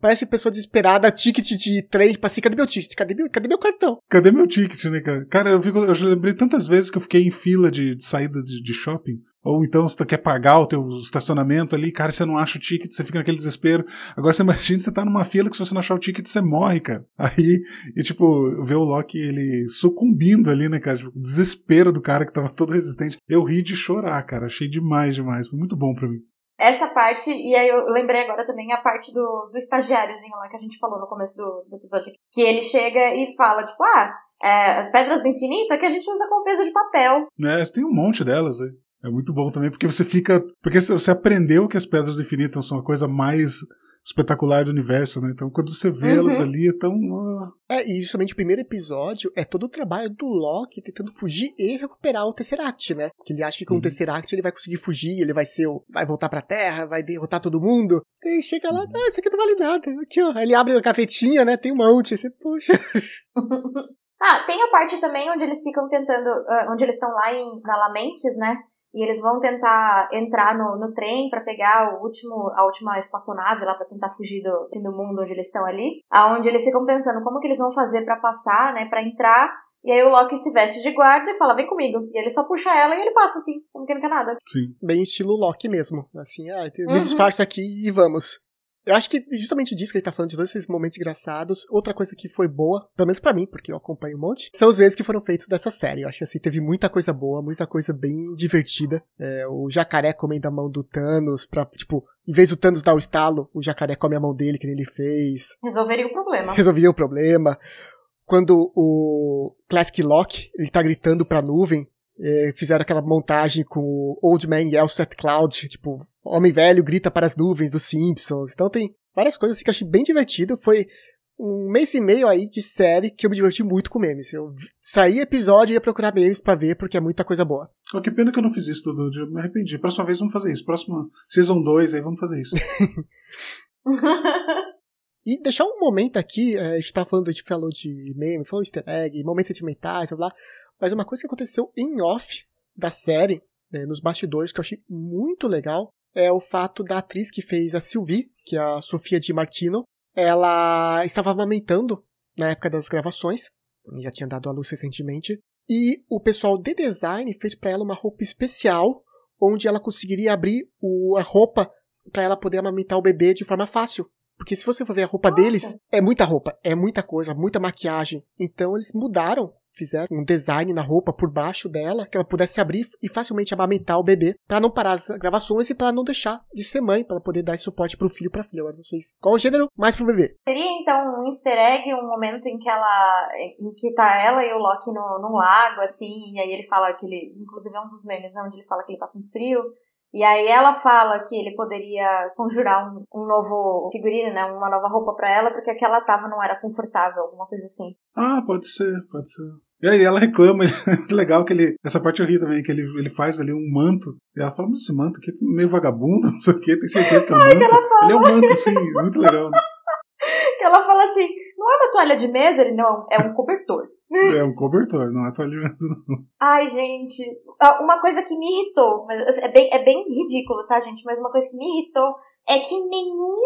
Parece pessoa desesperada, ticket de trem, tipo assim, cadê meu ticket? Cadê meu, cadê meu cartão? Cadê meu ticket, né, cara? Cara, eu, fico, eu já lembrei tantas vezes que eu fiquei em fila de, de saída de, de shopping. Ou então você quer pagar o teu estacionamento ali, cara, você não acha o ticket, você fica naquele desespero. Agora você imagina você tá numa fila que se você não achar o ticket, você morre, cara. Aí, e tipo, ver o Loki ele sucumbindo ali, né, cara? Tipo, desespero do cara que tava todo resistente. Eu ri de chorar, cara. Achei demais, demais. Foi muito bom pra mim. Essa parte, e aí eu lembrei agora também a parte do, do estagiáriozinho lá que a gente falou no começo do, do episódio. Que ele chega e fala, tipo, ah, é, as pedras do infinito é que a gente usa com peso de papel. É, tem um monte delas aí. É muito bom também, porque você fica. Porque você aprendeu que as pedras do infinito são a coisa mais espetacular do universo, né? Então quando você vê uhum. elas ali, é tão. Uh... É, e justamente o primeiro episódio é todo o trabalho do Loki tentando fugir e recuperar o Tesseract, né? Que ele acha que com uhum. o Tesseract ele vai conseguir fugir, ele vai ser o... vai voltar pra Terra, vai derrotar todo mundo. E chega lá, uhum. ah, isso aqui não vale nada. Aqui, ó. Ele abre a gavetinha, né? Tem um monte. Você, poxa. ah, tem a parte também onde eles ficam tentando. Uh, onde eles estão lá em, na Lamentes, né? E eles vão tentar entrar no, no trem para pegar o último, a última espaçonave lá para tentar fugir do fim do mundo onde eles estão ali, aonde eles ficam pensando como que eles vão fazer para passar, né, para entrar. E aí o Loki se veste de guarda e fala: "Vem comigo". E ele só puxa ela e ele passa assim, como que não quer nada. Sim. Bem estilo Loki mesmo, assim, ah, me uhum. disfarça aqui e vamos. Eu acho que justamente disso que ele tá falando, de todos esses momentos engraçados. Outra coisa que foi boa, pelo menos para mim, porque eu acompanho um monte, são os vezes que foram feitos dessa série. Eu acho que assim, teve muita coisa boa, muita coisa bem divertida. É, o jacaré comendo a mão do Thanos pra, tipo, em vez do Thanos dar o estalo, o jacaré come a mão dele, que ele fez. Resolveria o problema. Resolveria o problema. Quando o Classic Lock, ele tá gritando pra nuvem, fizeram aquela montagem com o Old Man Yells at Cloud, tipo, Homem Velho grita para as nuvens dos Simpsons. Então tem várias coisas assim que eu achei bem divertido. Foi um mês e meio aí de série que eu me diverti muito com memes. Eu saí episódio e ia procurar memes para ver, porque é muita coisa boa. Oh, que pena que eu não fiz isso tudo, eu me arrependi. Próxima vez vamos fazer isso. Próxima Season 2 aí vamos fazer isso. e deixar um momento aqui, é, a gente tá falando, a gente falou de meme, falou easter egg, momentos sentimentais, blá blá. Mas uma coisa que aconteceu em off da série, né, nos bastidores, que eu achei muito legal, é o fato da atriz que fez a Sylvie, que é a Sofia Di Martino, ela estava amamentando na época das gravações, já tinha dado à luz recentemente, e o pessoal de design fez para ela uma roupa especial, onde ela conseguiria abrir o, a roupa para ela poder amamentar o bebê de forma fácil. Porque se você for ver a roupa Nossa. deles, é muita roupa, é muita coisa, muita maquiagem. Então eles mudaram fizeram um design na roupa por baixo dela, que ela pudesse abrir e facilmente amamentar o bebê, para não parar as gravações e para não deixar de ser mãe, para poder dar esse suporte pro filho e pra filha. Agora não sei qual o gênero mais pro bebê. Seria então um easter egg, um momento em que ela, em que tá ela e o Loki no, num lago, assim, e aí ele fala que ele, inclusive é um dos memes, né, onde ele fala que ele tá com frio, e aí ela fala que ele poderia conjurar um, um novo figurino, né? Uma nova roupa para ela, porque a que ela tava não era confortável, alguma coisa assim. Ah, pode ser, pode ser. E aí ela reclama, que legal que ele. Essa parte eu ri também, que ele, ele faz ali um manto. E ela fala, mas esse manto aqui é meio vagabundo, não sei o quê, tem certeza que é um manto. Ele é um manto, sim, muito legal. Né? que ela fala assim, não é uma toalha de mesa? Ele, não, é um cobertor. É um cobertor, não é toalha de mesa, não. Ai, gente, uma coisa que me irritou, mas assim, é bem, é bem ridículo, tá, gente? Mas uma coisa que me irritou é que em nenhum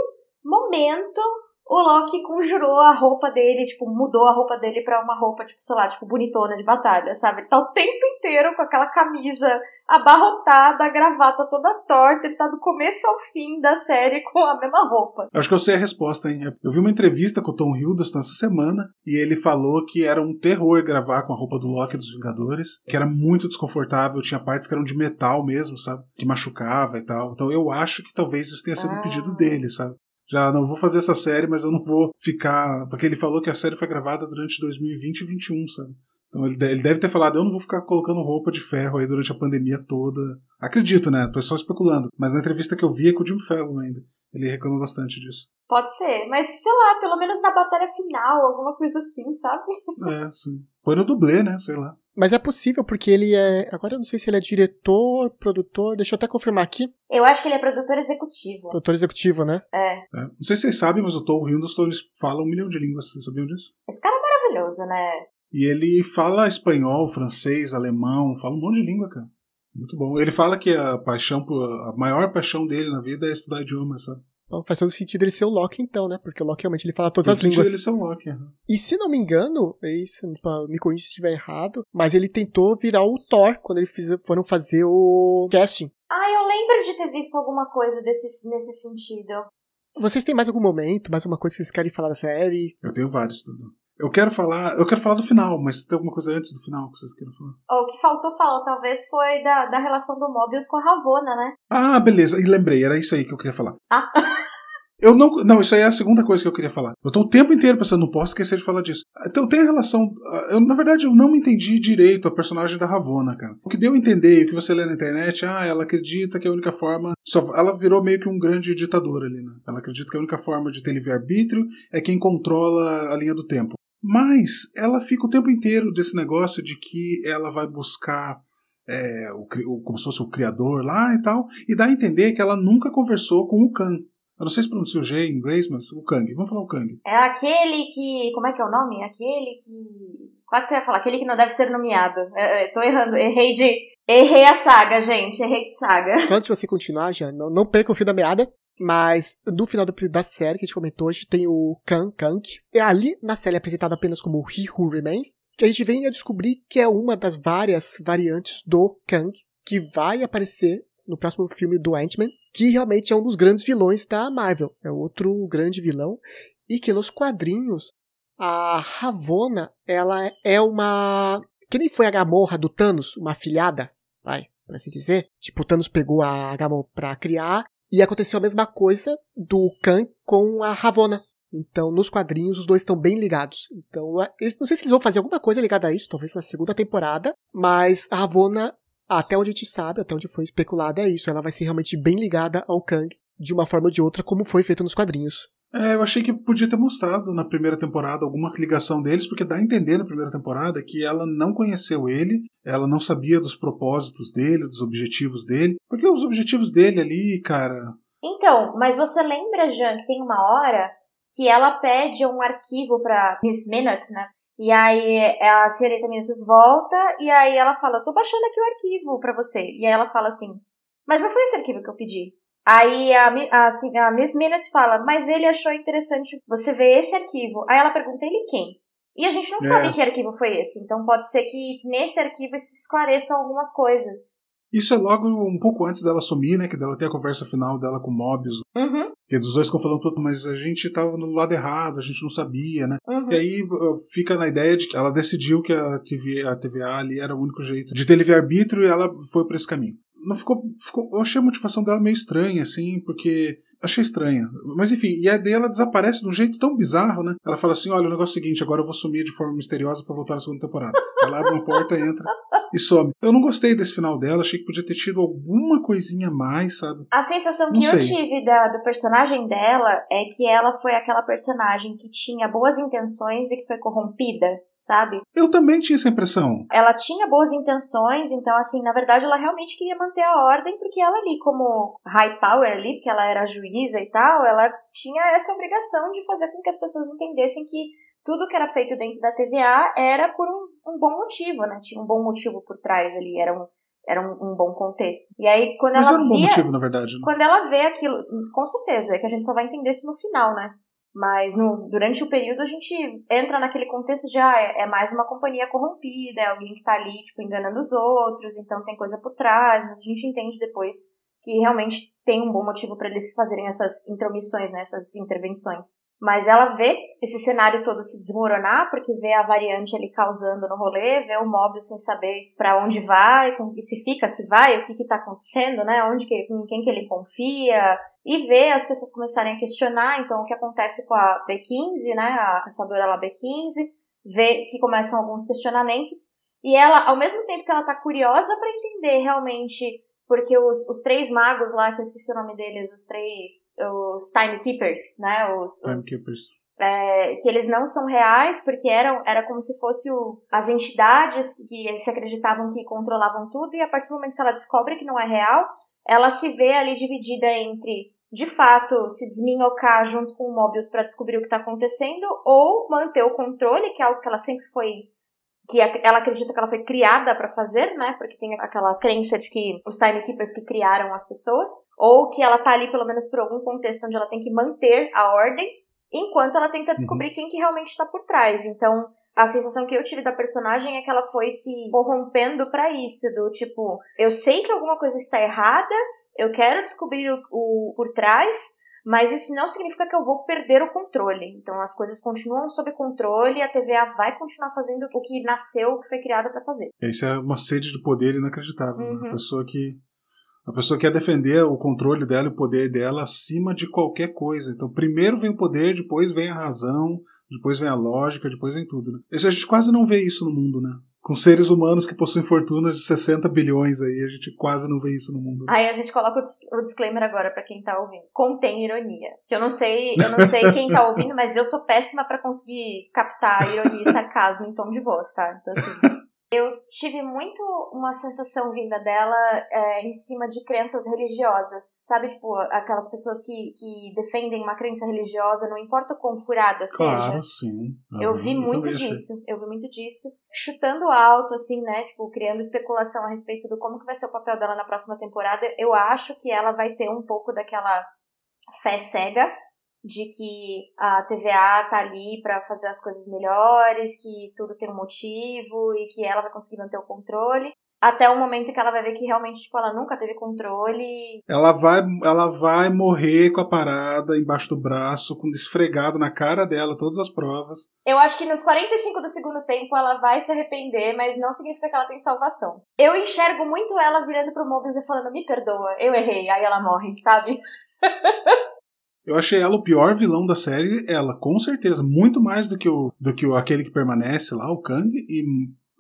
momento o Loki conjurou a roupa dele, tipo, mudou a roupa dele pra uma roupa, tipo, sei lá, tipo, bonitona de batalha, sabe? Ele tá o tempo inteiro com aquela camisa abarrotada, a gravata toda torta, ele tá do começo ao fim da série com a mesma roupa. Eu acho que eu sei a resposta, hein? Eu vi uma entrevista com o Tom Hiddleston essa semana e ele falou que era um terror gravar com a roupa do Loki dos Vingadores, que era muito desconfortável, tinha partes que eram de metal mesmo, sabe? Que machucava e tal. Então eu acho que talvez isso tenha sido um pedido ah. dele, sabe? Já não vou fazer essa série, mas eu não vou ficar. Porque ele falou que a série foi gravada durante 2020 e 2021, sabe? Então ele deve ter falado, eu não vou ficar colocando roupa de ferro aí durante a pandemia toda. Acredito, né? Tô só especulando. Mas na entrevista que eu vi é com o Jim Fallon ainda. Ele reclama bastante disso. Pode ser, mas sei lá, pelo menos na batalha final, alguma coisa assim, sabe? É, sim. Põe no dublê, né? Sei lá. Mas é possível, porque ele é. Agora eu não sei se ele é diretor, produtor. Deixa eu até confirmar aqui. Eu acho que ele é produtor executivo. Produtor executivo, né? É. é. Não sei se vocês sabem, mas o Tom Hiddleston eles falam um milhão de línguas. Vocês sabiam disso? Esse cara é maravilhoso, né? E ele fala espanhol, francês, alemão, fala um monte de língua, cara. Muito bom. Ele fala que a paixão, a maior paixão dele na vida é estudar idiomas, sabe? Então, faz todo sentido ele ser o Loki, então, né? Porque o Loki realmente ele fala todas faz as línguas. ele ser o Loki. Uhum. E se não me engano, é isso, me corrija se estiver errado, mas ele tentou virar o Thor quando eles foram fazer o casting. Ah, eu lembro de ter visto alguma coisa desse, nesse sentido. Vocês têm mais algum momento, mais alguma coisa que vocês querem falar da série? Eu tenho vários, tudo. Eu quero falar, eu quero falar do final, mas tem alguma coisa antes do final que vocês queiram falar? O que faltou falar, talvez, foi da, da relação do Mobius com a Ravona, né? Ah, beleza. E lembrei, era isso aí que eu queria falar. Ah. Eu não. Não, isso aí é a segunda coisa que eu queria falar. Eu tô o tempo inteiro pensando, não posso esquecer de falar disso. Então tem a relação. Eu, na verdade, eu não entendi direito a personagem da Ravona, cara. O que deu a entender, o que você lê na internet, ah, ela acredita que a única forma. Só, ela virou meio que um grande ditador ali, né? Ela acredita que a única forma de ter livre-arbítrio é quem controla a linha do tempo. Mas ela fica o tempo inteiro desse negócio de que ela vai buscar é, o, o, como se fosse o criador lá e tal, e dá a entender que ela nunca conversou com o Khan. Eu não sei se pronuncia o G em inglês, mas o Kang. Vamos falar o Kang. É aquele que. Como é que é o nome? Aquele que. Quase que eu ia falar, aquele que não deve ser nomeado. Eu, eu tô errando, errei de. Errei a saga, gente, errei de saga. Só antes de você continuar, já, não, não perca o fio da meada. Mas no final da série que a gente comentou hoje, tem o Kang Kang. E ali na série é apresentado apenas como He Who Remains, que a gente vem a descobrir que é uma das várias variantes do Kang que vai aparecer no próximo filme do Ant-Man, que realmente é um dos grandes vilões da Marvel. É outro grande vilão. E que nos quadrinhos, a Ravonna, ela é uma. Que nem foi a Gamorra do Thanos, uma afilhada, vai, por assim dizer. Tipo, o Thanos pegou a Gamorra pra criar. E aconteceu a mesma coisa do Khan com a Ravonna. Então, nos quadrinhos, os dois estão bem ligados. Então, não sei se eles vão fazer alguma coisa ligada a isso, talvez na segunda temporada. Mas a Ravonna até onde a gente sabe, até onde foi especulado, é isso. Ela vai ser realmente bem ligada ao Kang, de uma forma ou de outra, como foi feito nos quadrinhos. É, eu achei que podia ter mostrado na primeira temporada alguma ligação deles, porque dá a entender na primeira temporada que ela não conheceu ele, ela não sabia dos propósitos dele, dos objetivos dele. Porque os objetivos dele ali, cara. Então, mas você lembra, Jean, que tem uma hora que ela pede um arquivo pra Miss Minute, né? E aí a senhorita Minutos volta e aí ela fala, tô baixando aqui o arquivo pra você. E aí ela fala assim, mas não foi esse arquivo que eu pedi. Aí a, a, assim, a Miss Minute fala, mas ele achou interessante você ver esse arquivo. Aí ela pergunta, ele quem? E a gente não é. sabe que arquivo foi esse. Então pode ser que nesse arquivo se esclareçam algumas coisas. Isso é logo um pouco antes dela sumir, né? Que dela ter a conversa final dela com o Mobius. Uhum. Que dos dois ficam falando tudo, mas a gente tava no lado errado, a gente não sabia, né? Uhum. E aí fica na ideia de que ela decidiu que a, TV, a TVA ali era o único jeito de ter livre-arbítrio e ela foi por esse caminho. Não ficou, ficou. Eu achei a motivação dela meio estranha, assim, porque Achei estranha. Mas enfim, e a dela desaparece de um jeito tão bizarro, né? Ela fala assim: olha, o negócio é o seguinte, agora eu vou sumir de forma misteriosa para voltar na segunda temporada. Ela abre uma porta, entra e some. Eu não gostei desse final dela, achei que podia ter tido alguma coisinha a mais, sabe? A sensação não que sei. eu tive da, do personagem dela é que ela foi aquela personagem que tinha boas intenções e que foi corrompida sabe? Eu também tinha essa impressão. Ela tinha boas intenções, então, assim, na verdade, ela realmente queria manter a ordem, porque ela ali, como high power ali, porque ela era juíza e tal, ela tinha essa obrigação de fazer com que as pessoas entendessem que tudo que era feito dentro da TVA era por um, um bom motivo, né? Tinha um bom motivo por trás ali, era um, era um, um, bom contexto. E aí, quando Mas ela era um bom via, motivo, na verdade. Né? Quando ela vê aquilo, com certeza, é que a gente só vai entender isso no final, né? Mas no, durante o período a gente entra naquele contexto de ah, é, é mais uma companhia corrompida, é alguém que tá ali, tipo, enganando os outros, então tem coisa por trás, mas a gente entende depois que realmente tem um bom motivo para eles fazerem essas intromissões, né, essas intervenções. Mas ela vê esse cenário todo se desmoronar, porque vê a variante ali causando no rolê, vê o Mobius sem saber para onde vai, com, se fica, se vai, o que que tá acontecendo, né? Onde que, com quem que ele confia, e vê as pessoas começarem a questionar, então, o que acontece com a B15, né? A caçadora lá B15, vê que começam alguns questionamentos, e ela, ao mesmo tempo que ela tá curiosa para entender realmente porque os, os três magos lá, que eu esqueci o nome deles, os três, os Timekeepers, né? Os, Timekeepers. É, que eles não são reais, porque eram, era como se fossem as entidades que se acreditavam que controlavam tudo, e a partir do momento que ela descobre que não é real, ela se vê ali dividida entre, de fato, se desminhocar junto com o Mobius para descobrir o que está acontecendo, ou manter o controle, que é algo que ela sempre foi que ela acredita que ela foi criada para fazer, né? Porque tem aquela crença de que os timekeepers que criaram as pessoas, ou que ela tá ali pelo menos por algum contexto onde ela tem que manter a ordem, enquanto ela tenta descobrir uhum. quem que realmente está por trás. Então, a sensação que eu tive da personagem é que ela foi se corrompendo para isso, do tipo, eu sei que alguma coisa está errada, eu quero descobrir o, o por trás, mas isso não significa que eu vou perder o controle. Então as coisas continuam sob controle e a TVA vai continuar fazendo o que nasceu, o que foi criada para fazer. Isso é uma sede de poder inacreditável. Uhum. Né? A pessoa que a pessoa quer defender o controle dela e o poder dela acima de qualquer coisa. Então, primeiro vem o poder, depois vem a razão, depois vem a lógica, depois vem tudo. Né? Isso a gente quase não vê isso no mundo, né? Com seres humanos que possuem fortunas de 60 bilhões aí. A gente quase não vê isso no mundo. Aí a gente coloca o, disclaimer agora para quem tá ouvindo. Contém ironia. Que eu não sei, eu não sei quem tá ouvindo, mas eu sou péssima para conseguir captar ironia e sarcasmo em tom de voz, tá? Então assim, eu tive muito uma sensação vinda dela é, em cima de crenças religiosas, sabe? Tipo, aquelas pessoas que, que defendem uma crença religiosa, não importa o quão furada claro, seja. sim. Uhum, eu vi muito eu disso, eu vi muito disso. Chutando alto, assim, né? Tipo, criando especulação a respeito do como que vai ser o papel dela na próxima temporada. Eu acho que ela vai ter um pouco daquela fé cega de que a TVA tá ali para fazer as coisas melhores, que tudo tem um motivo e que ela vai conseguir manter o controle. Até o momento que ela vai ver que realmente, tipo, ela nunca teve controle. Ela vai, ela vai morrer com a parada embaixo do braço, com esfregado na cara dela todas as provas. Eu acho que nos 45 do segundo tempo ela vai se arrepender, mas não significa que ela tem salvação. Eu enxergo muito ela virando pro Mobius e falando, me perdoa, eu errei, aí ela morre, sabe? Eu achei ela o pior vilão da série, ela, com certeza. Muito mais do que, o, do que o, aquele que permanece lá, o Kang, e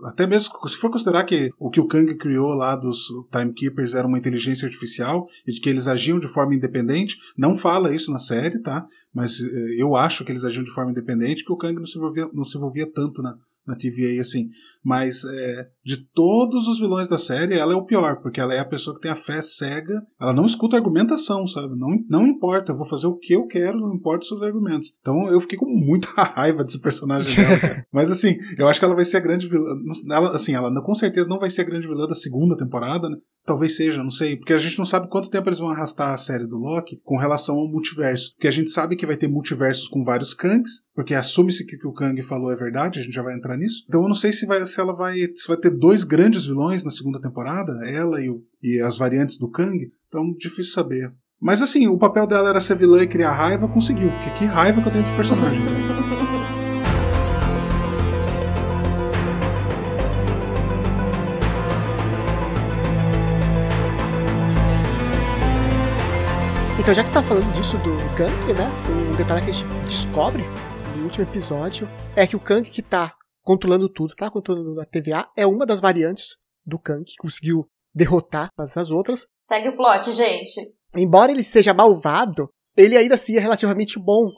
até mesmo se for considerar que o que o Kang criou lá dos Timekeepers era uma inteligência artificial e de que eles agiam de forma independente, não fala isso na série, tá? Mas eh, eu acho que eles agiam de forma independente, que o Kang não se envolvia, não se envolvia tanto na, na TVA assim. Mas é, de todos os vilões da série, ela é o pior, porque ela é a pessoa que tem a fé cega. Ela não escuta argumentação, sabe? Não, não importa, eu vou fazer o que eu quero, não importa os seus argumentos. Então eu fiquei com muita raiva desse personagem dela. Mas assim, eu acho que ela vai ser a grande vilã. Ela, assim, ela com certeza não vai ser a grande vilã da segunda temporada, né? Talvez seja, não sei, porque a gente não sabe quanto tempo eles vão arrastar a série do Loki com relação ao multiverso. Porque a gente sabe que vai ter multiversos com vários Kangs, porque assume-se que o que o Kang falou é verdade, a gente já vai entrar nisso. Então eu não sei se, vai, se ela vai. se vai ter dois grandes vilões na segunda temporada, ela e, o, e as variantes do Kang. Então, difícil saber. Mas assim, o papel dela era ser vilã e criar raiva, conseguiu. Porque que raiva que eu tenho desse personagem. Então, já que você tá falando disso do Kang, né? Um detalhe que a gente descobre no último episódio é que o Kang que tá controlando tudo, tá controlando a TVA, é uma das variantes do Kang que conseguiu derrotar as outras. Segue o plot, gente. Embora ele seja malvado, ele ainda assim é relativamente bom,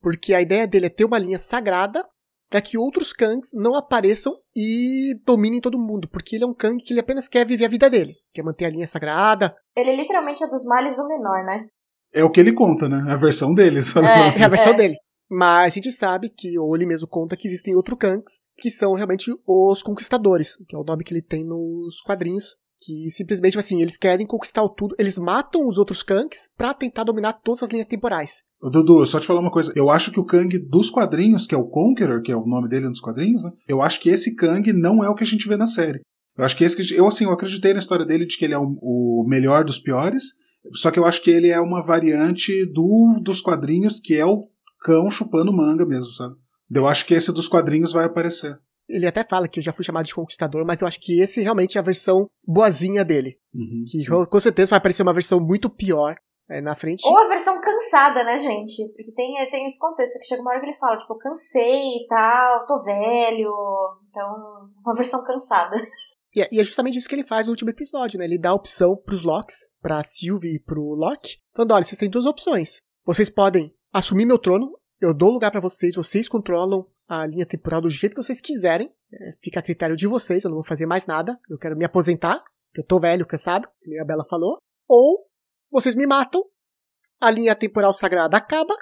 porque a ideia dele é ter uma linha sagrada para que outros Kangs não apareçam e dominem todo mundo, porque ele é um Kang que ele apenas quer viver a vida dele, quer manter a linha sagrada. Ele literalmente é dos males o menor, né? É o que ele conta, né? A versão dele. É, é, a versão é. dele. Mas a gente sabe que, ou ele mesmo conta que existem outros Kanks, que são realmente os conquistadores, que é o nome que ele tem nos quadrinhos, que simplesmente assim, eles querem conquistar o tudo, eles matam os outros Kanks para tentar dominar todas as linhas temporais. Dudu, só te falar uma coisa. Eu acho que o Kang dos quadrinhos, que é o Conqueror, que é o nome dele nos quadrinhos, né? Eu acho que esse Kang não é o que a gente vê na série. Eu acho que esse eu assim, eu acreditei na história dele de que ele é o, o melhor dos piores, só que eu acho que ele é uma variante do dos quadrinhos que é o cão chupando manga mesmo, sabe? Eu acho que esse dos quadrinhos vai aparecer. Ele até fala que eu já fui chamado de conquistador, mas eu acho que esse realmente é a versão boazinha dele. Uhum, que sim. com certeza vai aparecer uma versão muito pior é, na frente. Ou a versão cansada, né, gente? Porque tem, tem esse contexto que chega uma hora que ele fala, tipo, cansei e tal, tô velho. Então, uma versão cansada. E é, e é justamente isso que ele faz no último episódio, né? Ele dá a opção pros Locks, pra Sylvie e pro Locke, falando, olha, vocês têm duas opções. Vocês podem assumir meu trono, eu dou lugar para vocês, vocês controlam a linha temporal do jeito que vocês quiserem. É, fica a critério de vocês, eu não vou fazer mais nada. Eu quero me aposentar, eu tô velho, cansado, como a Bela falou. Ou vocês me matam, a linha temporal sagrada acaba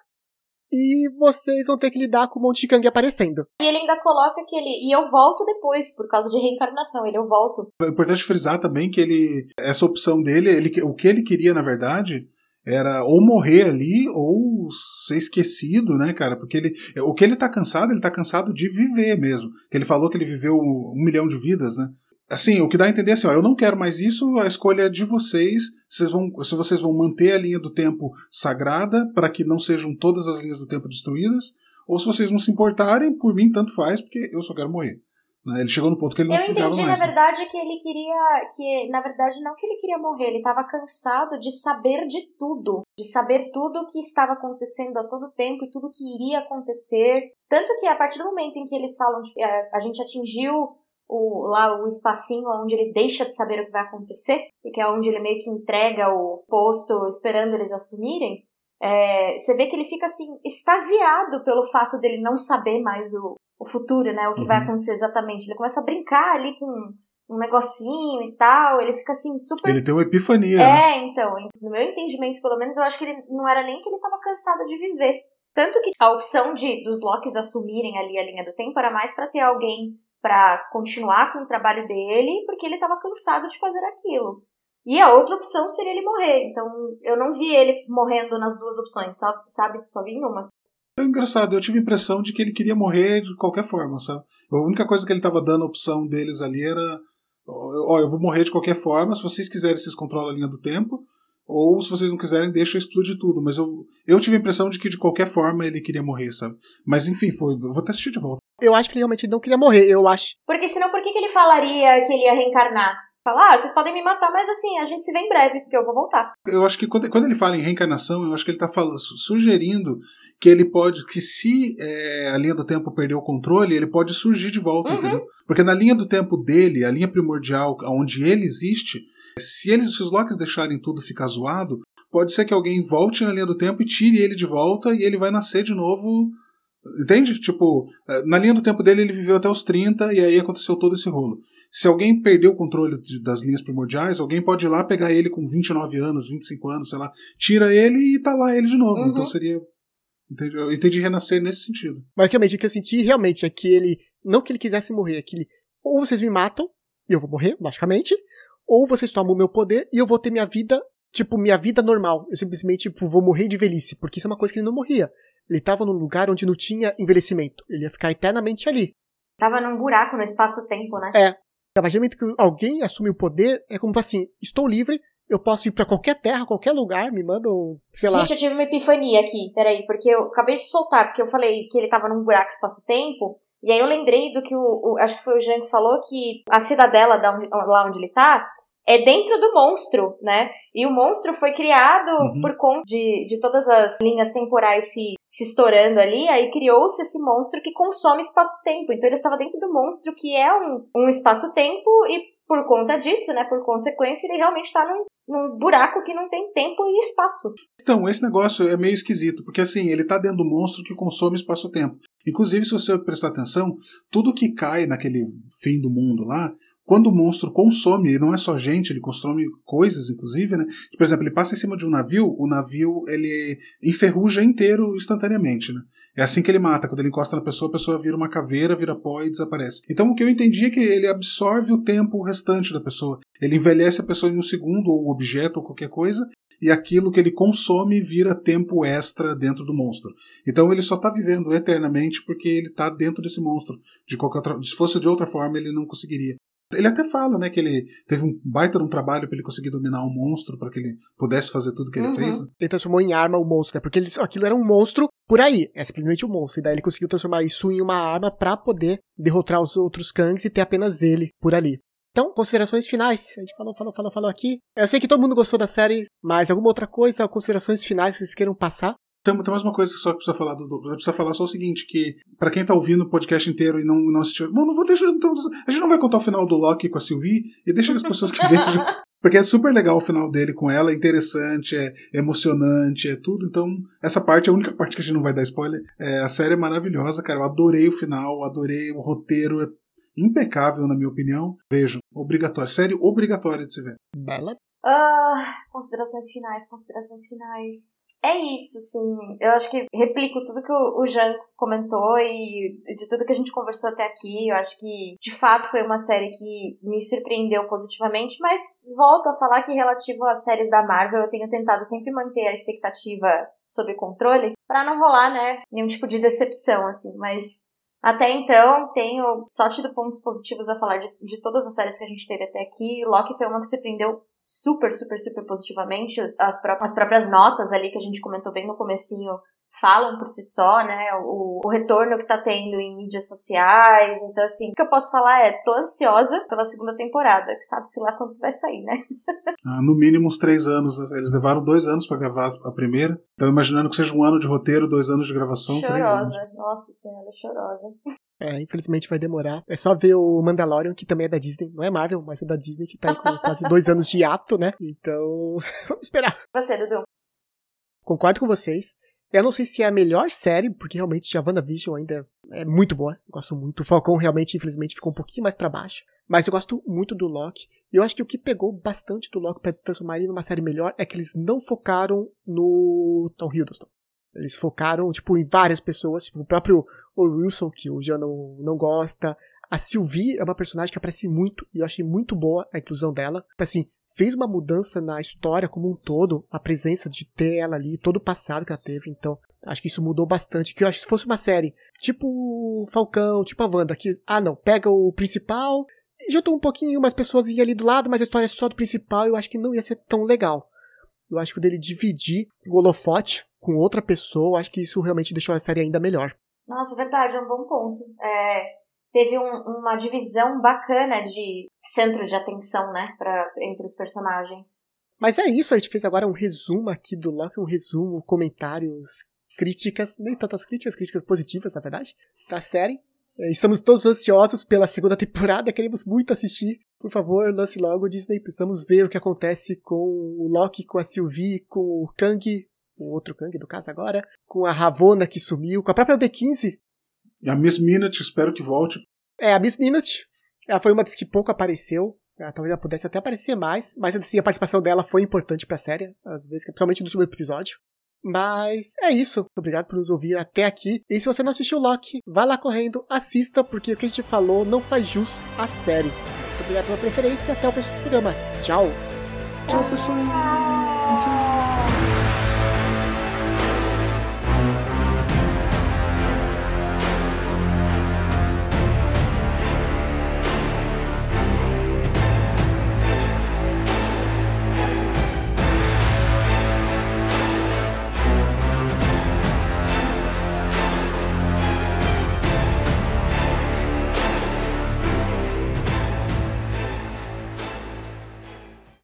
e vocês vão ter que lidar com um monte de Kang aparecendo. E ele ainda coloca que ele. E eu volto depois, por causa de reencarnação. Ele eu volto. É importante frisar também que ele. Essa opção dele, ele, o que ele queria, na verdade, era ou morrer ali ou ser esquecido, né, cara? Porque ele, o que ele tá cansado, ele tá cansado de viver mesmo. Ele falou que ele viveu um, um milhão de vidas, né? Assim, o que dá a entender é assim, ó, eu não quero mais isso, a escolha é de vocês. Vocês vão, se vocês vão manter a linha do tempo sagrada para que não sejam todas as linhas do tempo destruídas, ou se vocês não se importarem, por mim tanto faz, porque eu só quero morrer. Né? Ele chegou no ponto que ele não Eu entendi, mais, na verdade, né? que ele queria. que Na verdade, não que ele queria morrer, ele estava cansado de saber de tudo. De saber tudo o que estava acontecendo a todo tempo e tudo que iria acontecer. Tanto que a partir do momento em que eles falam, tipo, a, a gente atingiu o, lá o espacinho onde ele deixa de saber o que vai acontecer, porque é onde ele meio que entrega o posto esperando eles assumirem. É, você vê que ele fica assim, extasiado pelo fato dele não saber mais o, o futuro, né? O que uhum. vai acontecer exatamente. Ele começa a brincar ali com um negocinho e tal, ele fica assim super. Ele tem uma epifania. É, né? então, no meu entendimento, pelo menos, eu acho que ele não era nem que ele tava cansado de viver. Tanto que a opção de dos Locks assumirem ali a linha do tempo era mais para ter alguém para continuar com o trabalho dele, porque ele tava cansado de fazer aquilo. E a outra opção seria ele morrer. Então, eu não vi ele morrendo nas duas opções, sabe? Só vi em uma. É engraçado, eu tive a impressão de que ele queria morrer de qualquer forma, sabe? A única coisa que ele estava dando a opção deles ali era: ó, eu vou morrer de qualquer forma, se vocês quiserem, vocês controlam a linha do tempo, ou se vocês não quiserem, deixa eu explodir tudo. Mas eu, eu tive a impressão de que de qualquer forma ele queria morrer, sabe? Mas enfim, foi, eu vou até assistir de volta. Eu acho que ele realmente não queria morrer, eu acho. Porque senão, por que, que ele falaria que ele ia reencarnar? Falar, ah, vocês podem me matar, mas assim, a gente se vê em breve, porque eu vou voltar. Eu acho que quando, quando ele fala em reencarnação, eu acho que ele está sugerindo que ele pode, que se é, a linha do tempo perder o controle, ele pode surgir de volta, uhum. entendeu? Porque na linha do tempo dele, a linha primordial, onde ele existe, se eles, se os Locks deixarem tudo ficar zoado, pode ser que alguém volte na linha do tempo e tire ele de volta e ele vai nascer de novo. Entende? Tipo, é, na linha do tempo dele ele viveu até os 30 e aí aconteceu todo esse rolo. Se alguém perdeu o controle das linhas primordiais, alguém pode ir lá pegar ele com 29 anos, 25 anos, sei lá, tira ele e tá lá ele de novo. Uhum. Então seria Entendi, eu entendi renascer nesse sentido. Mas realmente, o que eu senti realmente é que ele. Não que ele quisesse morrer, é que ele. Ou vocês me matam, e eu vou morrer, logicamente. Ou vocês tomam o meu poder e eu vou ter minha vida, tipo, minha vida normal. Eu simplesmente, tipo, vou morrer de velhice. Porque isso é uma coisa que ele não morria. Ele tava num lugar onde não tinha envelhecimento. Ele ia ficar eternamente ali. Tava num buraco no espaço-tempo, né? É. A partir do momento que alguém assume o poder, é como assim: estou livre, eu posso ir para qualquer terra, qualquer lugar, me mandam, sei lá. Gente, eu tive uma epifania aqui, peraí, porque eu acabei de soltar, porque eu falei que ele tava num buraco espaço-tempo, e aí eu lembrei do que o, o, acho que foi o Jean que falou que a cidadela da onde, lá onde ele tá é dentro do monstro, né? E o monstro foi criado uhum. por conta de, de todas as linhas temporais se, se estourando ali, aí criou-se esse monstro que consome espaço-tempo. Então ele estava dentro do monstro que é um, um espaço-tempo e por conta disso, né, por consequência, ele realmente está num, num buraco que não tem tempo e espaço. Então, esse negócio é meio esquisito, porque assim, ele está dentro do monstro que consome espaço-tempo. Inclusive, se você prestar atenção, tudo que cai naquele fim do mundo lá, quando o monstro consome, ele não é só gente, ele consome coisas, inclusive, né? Por exemplo, ele passa em cima de um navio, o navio ele enferruja inteiro instantaneamente, né? É assim que ele mata. Quando ele encosta na pessoa, a pessoa vira uma caveira, vira pó e desaparece. Então o que eu entendi é que ele absorve o tempo restante da pessoa. Ele envelhece a pessoa em um segundo, ou objeto, ou qualquer coisa, e aquilo que ele consome vira tempo extra dentro do monstro. Então ele só está vivendo eternamente porque ele está dentro desse monstro. De qualquer outra, se fosse de outra forma, ele não conseguiria. Ele até fala, né, que ele teve um baita de um trabalho para ele conseguir dominar um monstro, para que ele pudesse fazer tudo que ele uhum. fez. Né? Ele transformou em arma o monstro, né? Porque ele, aquilo era um monstro por aí, é simplesmente um monstro. E daí ele conseguiu transformar isso em uma arma para poder derrotar os outros Kangs e ter apenas ele por ali. Então, considerações finais. A gente falou, falou, falou, falou aqui. Eu sei que todo mundo gostou da série, mas alguma outra coisa, considerações finais que vocês queiram passar? Tem, tem mais uma coisa que só precisa falar do, precisa falar só o seguinte, que para quem tá ouvindo o podcast inteiro e não, não assistiu, bom, não vou deixar, então, a gente não vai contar o final do Loki com a Sylvie e deixa as pessoas que vejam. Porque é super legal o final dele com ela, é interessante, é emocionante, é tudo. Então, essa parte é a única parte que a gente não vai dar spoiler. É, a série é maravilhosa, cara. Eu adorei o final, adorei o roteiro, é impecável, na minha opinião. Vejam, obrigatório. Série obrigatória de se ver. Bela. Ah, considerações finais, considerações finais. É isso, sim. Eu acho que replico tudo que o Jean comentou e de tudo que a gente conversou até aqui. Eu acho que, de fato, foi uma série que me surpreendeu positivamente, mas volto a falar que, relativo às séries da Marvel, eu tenho tentado sempre manter a expectativa sob controle para não rolar, né, nenhum tipo de decepção, assim. Mas até então, tenho só tido pontos positivos a falar de, de todas as séries que a gente teve até aqui. Loki foi uma que surpreendeu super, super, super positivamente. As, as próprias notas ali que a gente comentou bem no comecinho falam por si só, né? O, o retorno que tá tendo em mídias sociais. Então, assim, o que eu posso falar é, tô ansiosa pela segunda temporada, que sabe-se lá quando vai sair, né? ah, no mínimo uns três anos. Eles levaram dois anos para gravar a primeira. Então, imaginando que seja um ano de roteiro, dois anos de gravação. Chorosa. Nossa senhora, chorosa. É, infelizmente vai demorar. É só ver o Mandalorian, que também é da Disney. Não é Marvel, mas é da Disney, que tá com quase dois anos de ato, né? Então, vamos esperar. Você, Dudu. Concordo com vocês. Eu não sei se é a melhor série, porque realmente a WandaVision ainda é muito boa. Eu gosto muito. O Falcão realmente, infelizmente, ficou um pouquinho mais para baixo. Mas eu gosto muito do Loki. E eu acho que o que pegou bastante do Loki para transformar ele numa série melhor é que eles não focaram no Tom Hiddleston. Eles focaram, tipo, em várias pessoas. Tipo, o próprio Wilson, que o Jean não, não gosta. A Sylvie é uma personagem que aparece muito. E eu achei muito boa a inclusão dela. Tipo assim, fez uma mudança na história como um todo, a presença de ter ela ali, todo o passado que ela teve. Então, acho que isso mudou bastante. Que eu acho que se fosse uma série tipo Falcão, tipo a Wanda, que, ah não, pega o principal, juntou um pouquinho umas pessoas ali do lado, mas a história é só do principal, eu acho que não ia ser tão legal. Eu acho que o dele dividir o holofote com outra pessoa, acho que isso realmente deixou a série ainda melhor. Nossa, verdade, é um bom ponto. É, teve um, uma divisão bacana de centro de atenção, né, pra, entre os personagens. Mas é isso, a gente fez agora um resumo aqui do Loki, um resumo, comentários, críticas, nem tantas críticas, críticas positivas, na verdade, da série. É, estamos todos ansiosos pela segunda temporada, queremos muito assistir. Por favor, lance logo, Disney. Precisamos ver o que acontece com o Loki, com a Sylvie, com o Kang, o outro Kang, do caso agora, com a Ravonna que sumiu, com a própria B15, e a Miss Minute, espero que volte. É, a Miss Minute. Ela foi uma das que pouco apareceu. Ela, talvez ela pudesse até aparecer mais, mas assim, a participação dela foi importante pra série, às vezes, principalmente no último episódio. Mas é isso. Obrigado por nos ouvir até aqui. E se você não assistiu Loki, vá lá correndo, assista, porque o que a gente falou não faz jus à série. Muito obrigado pela preferência. Até o próximo programa. Tchau. Tchau, pessoal.